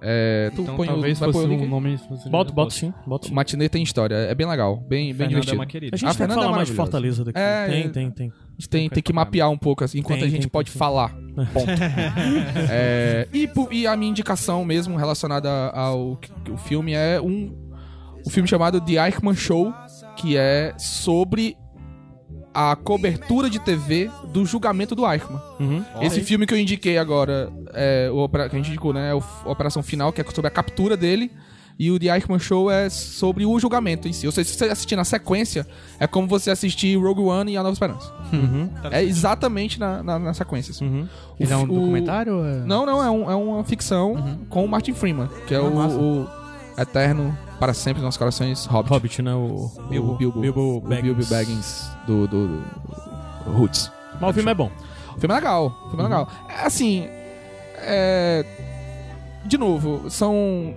É, tu Então, põe o, Talvez vai fosse pôr o um nome... Bota, bota sim, bota sim. Matinê Tem História. É bem legal. Bem, bem é divertido. uma querida. A gente A tem que falar é mais de. Fortaleza daqui. É, tem, é. tem, tem. A gente tem, tem que mapear um pouco assim, enquanto Tem, a gente tem, pode tem. falar. Ponto. É, e, e a minha indicação mesmo relacionada ao o filme é um, um filme chamado The Eichmann Show, que é sobre a cobertura de TV do julgamento do Eichmann. Uhum. Esse filme que eu indiquei agora, é, o que a gente indicou, né? É o Operação Final, que é sobre a captura dele. E o The Eichmann Show é sobre o julgamento em si. Ou seja, se você assistir na sequência, é como você assistir Rogue One e A Nova Esperança. É exatamente na, na, na sequência. assim. Uhum. O Ele é um o- documentário? ou é- Não, não, é, um- é uma ficção com o Martin Freeman, que é o, massa. o eterno, para sempre, nos nossos corações, Hobbit. Hobbit, né? O, Bilbo, o Bilbo, Bilbo o Baggins. Bilbo Baggins do, do, do- do Roots. Mas o filme é bom. O filme é legal, o filme é legal. É, Assim, é... De novo, são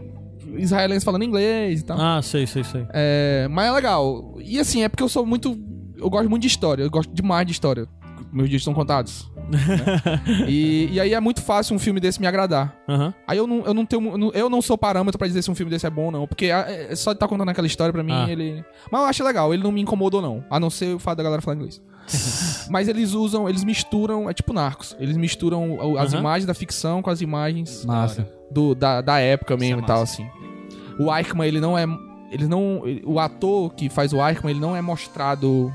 israelenses falando inglês e tal. Ah, sei, sei, sei. É, mas é legal. E assim, é porque eu sou muito. Eu gosto muito de história, eu gosto demais de história. Meus dias estão contados. Né? e, e aí é muito fácil um filme desse me agradar. Aham. Aí eu não, eu não tenho. eu não- sou parâmetro pra dizer se um filme desse é bom ou não. Porque é, só de estar contando aquela história pra mim, Ah. ele. Mas eu acho legal, ele não me incomodou, não. A não ser o fato da galera falar inglês. Mas eles usam, eles misturam, é tipo narcos. Eles misturam as Aham. imagens da ficção com as imagens Massa. do, da, da época mesmo é e tal, assim. O Eichmann, ele não é. Ele não. O ator que faz o Eichmann, ele não é mostrado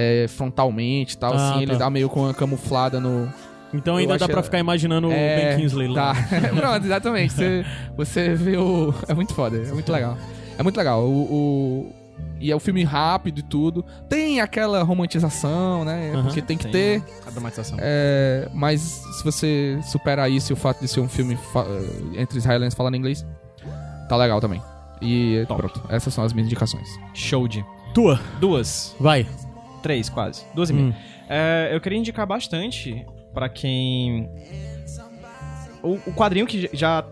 é, frontalmente e tal, Ah, assim. Ele tá. dá meio com uma camuflada no. Então ainda dá achei- pra ficar imaginando o É, Ben Kingsley lá. Tá. Pronto, exatamente. Você, você vê o. É muito foda, é muito legal. É muito legal. O, o- E é um filme rápido e tudo. Tem aquela romantização, né? Aham. Porque tem que Tem ter. A dramatização. É, mas se você superar isso e o fato de ser um filme fa- entre israelenses falando inglês, tá legal também. E pronto, essas são as minhas indicações. Show de. Tua, Duas. vai. Três, quase. Duas e Hum. meia. É, eu queria indicar bastante pra quem. O, o quadrinho que já.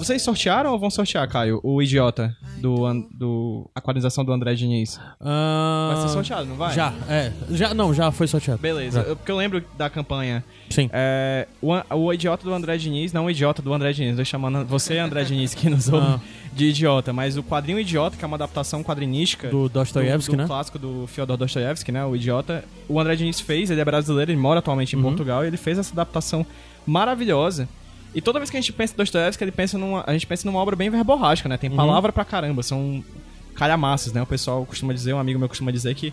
Vocês sortearam ou vão sortear, Caio? O Idiota do, An- do Aquarização do André Diniz. Ah, Vai ser sorteado, não vai? Já, é. Já, não, já foi sorteado. Beleza, Já. eu- porque eu lembro da campanha. Sim. É, o, o idiota do André Diniz, não o idiota do André Diniz, tô chamando você, André Diniz, que nos ouve, Ah. de idiota, mas o quadrinho Idiota, que é uma adaptação quadrinística Do Dostoiévski, do, do né? clássico do Fyodor Dostoiévski, né? O Idiota. O André Diniz fez, ele é brasileiro, ele mora atualmente em Uhum. Portugal, e ele fez essa adaptação maravilhosa. E toda vez que a gente pensa em Dostoiévski, ele pensa numa, a gente pensa numa obra bem verborrágica, né? Uhum. Tem palavra pra caramba, são calhamaços, né? O pessoal costuma dizer, um amigo meu costuma dizer que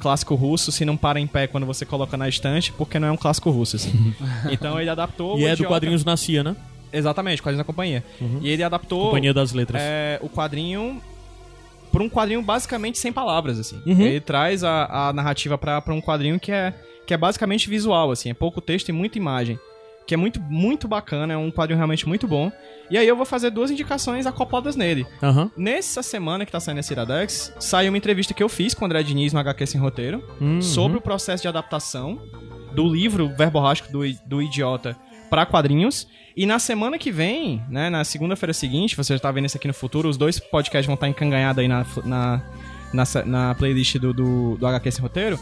clássico russo se não para em pé quando você coloca na estante, porque não é um clássico russo, assim. então ele adaptou E o é do Quadrinhos na CIA, né? Exatamente, Quadrinhos da Companhia. E ele adaptou Companhia das Letras. é, o quadrinho por um quadrinho basicamente sem palavras, assim. Uhum. Ele traz a, a narrativa pra, pra um quadrinho que é, que é basicamente visual, assim. É pouco texto e muita imagem. Que é muito, muito bacana, é um quadrinho realmente muito bom. E aí eu vou fazer duas indicações acopladas nele. Aham. Nessa semana que tá saindo esse Iradex, saiu uma entrevista que eu fiz com o André Diniz no HQ Sem Roteiro Uhum. sobre o processo de adaptação do livro Verborrágico do, do Idiota para quadrinhos. E na semana que vem, né, na segunda-feira seguinte, você já tá vendo isso aqui no futuro, os dois podcasts vão estar encanganhados aí na, na, na, na playlist do, do, do HQ Sem Roteiro.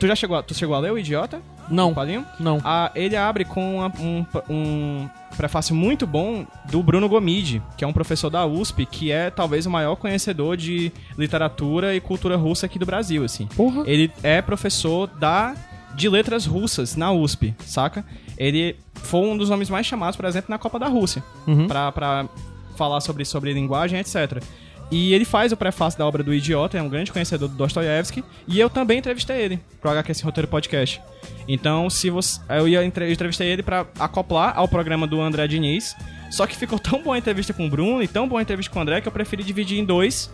Tu já chegou a, tu chegou a ler o Idiota? Não. O quadrinho? Não. Ah, ele abre com uma- um, um prefácio muito bom do Bruno Gomide, que é um professor da USP, que é talvez o maior conhecedor de literatura e cultura russa aqui do Brasil, assim. Porra. Ele é professor da de letras russas na USP, saca? Ele foi um dos nomes mais chamados, por exemplo, na Copa da Rússia, Uhum. pra, pra falar sobre, sobre linguagem, etc. E ele faz o prefácio da obra do Idiota, é um grande conhecedor do Dostoiévski, e eu também entrevistei ele pro HQ Sem Roteiro Podcast. Então, se você. Eu ia entrevistei ele pra acoplar ao programa do André Diniz. Só que ficou tão boa a entrevista com o Bruno e tão boa a entrevista com o André que eu preferi dividir em dois.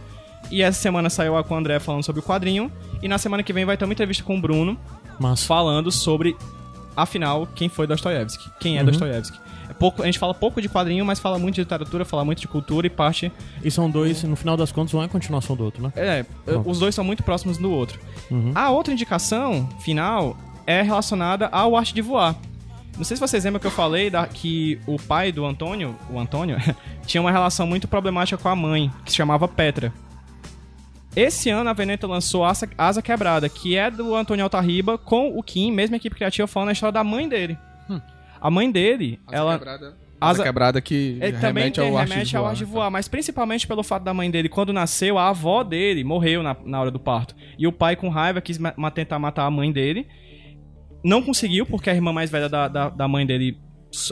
E essa semana saiu a com o André falando sobre o quadrinho. E na semana que vem vai ter uma entrevista com o Bruno Massa. falando sobre, afinal, quem foi Dostoiévski. Quem é Uhum. Dostoiévski. É pouco, a gente fala pouco de quadrinho, mas fala muito de literatura, fala muito de cultura e parte. E são dois, no final das contas, um é a continuação do outro, né? É, Pronto. os dois são muito próximos do outro. Uhum. A outra indicação final é relacionada ao Arte de Voar. Não sei se vocês lembram que eu falei da- que o pai do Antônio, o Antônio, tinha uma relação muito problemática com a mãe, que se chamava Petra. Esse ano a Veneta lançou Asa, Asa Quebrada, que é do Antônio Altarriba com o Kim, mesma equipe criativa, falando a história da mãe dele. A mãe dele, ela. Quebrada. Asa- Asa quebrada que Ele também remete tem, ao remete de ao voar. arte de voar, mas principalmente pelo fato da mãe dele, quando nasceu, a avó dele morreu na, na hora do parto. E o pai, com raiva, quis ma- tentar matar a mãe dele. Não conseguiu, porque a irmã mais velha da, da, da mãe dele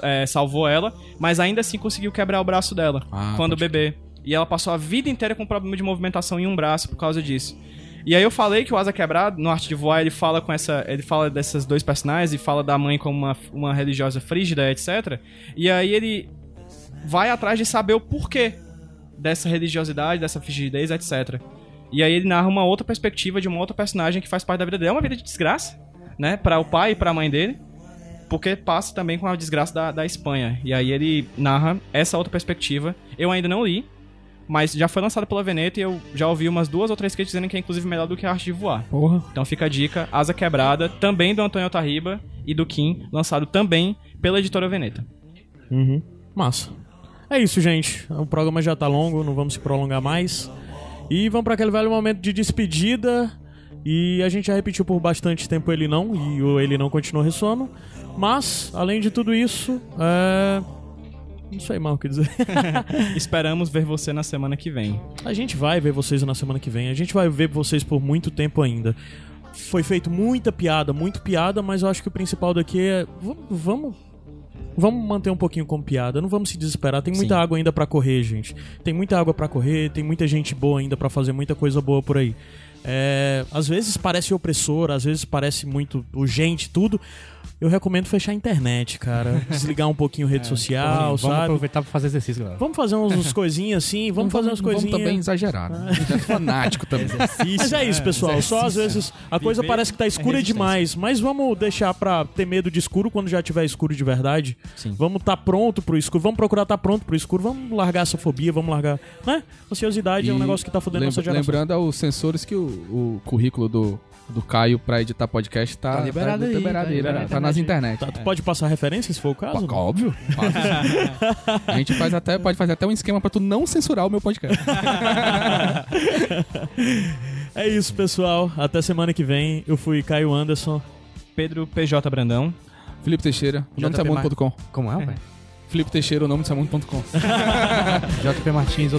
é, salvou ela, mas ainda assim conseguiu quebrar o braço dela Ah, quando bebê. E ela passou a vida inteira com problema de movimentação em um braço por causa disso. E aí eu falei que o Asa Quebrado, no Arte de Voar, ele fala com essa. Ele fala desses dois personagens e fala da mãe como uma, uma religiosa frígida, etc. E aí ele vai atrás de saber o porquê dessa religiosidade, dessa frigidez, etc. E aí ele narra uma outra perspectiva de uma outra personagem que faz parte da vida dele. É uma vida de desgraça, né? Para o pai e para a mãe dele. Porque passa também com a desgraça da, da Espanha. E aí ele narra essa outra perspectiva. Eu ainda não li, mas já foi lançado pela Veneta e eu já ouvi umas duas ou três críticas dizendo que é inclusive melhor do que a arte de voar. Porra. Então fica a dica, Asa Quebrada, também do Antônio Altarriba e do Kim, lançado também pela editora Veneta. Uhum. Massa. É isso, gente. O programa já tá longo, não vamos se prolongar mais. E vamos para aquele velho momento de despedida. E a gente já repetiu por bastante tempo ele não, e o ele não continua ressoando. Mas, além de tudo isso, é. Não sei mal o que dizer. Esperamos ver você na semana que vem. A gente vai ver vocês na semana que vem. A gente vai ver vocês por muito tempo ainda. Foi feito muita piada, muito piada, mas eu acho que o principal daqui é. Vamos. Vamos manter um pouquinho como piada, não vamos se desesperar. Tem muita Sim. água ainda pra correr, gente. Tem muita água pra correr, tem muita gente boa ainda pra fazer muita coisa boa por aí. É, às vezes parece opressor, às vezes parece muito urgente, tudo. Eu recomendo fechar a internet, cara. Desligar um pouquinho rede social, vamos sabe? aproveitar pra fazer exercício, galera. Vamos fazer uns, uns coisinhas assim, vamos fazer umas coisinhas. Vamos também exagerar, né? É fanático também. Mas é isso, pessoal. Só às vezes a coisa Viver parece que tá é escura resistência. demais. Mas vamos deixar pra ter medo de escuro quando já tiver escuro de verdade. Sim. Vamos tá pronto pro escuro. Vamos procurar estar tá pronto pro escuro. Vamos largar essa fobia, vamos largar. Né? Ociosidade é um E negócio que tá fodendo nossa geração. Lembrando aos sensores que o, o currículo do, do Caio pra editar podcast tá, Tá liberado aí, liberado tá aí, liberado. tá nas internet. Tá, tu pode passar referência se for o caso? Pô, Óbvio. A gente faz até, pode fazer até um esquema pra tu não censurar o meu podcast. É isso, pessoal. Até semana que vem. Eu fui Caio Anderson. Pedro PJ Brandão. Felipe Teixeira, o nome Samundo.com. Como é, velho? Felipe Teixeira, o nome de Samundo.com. JP Martins, ou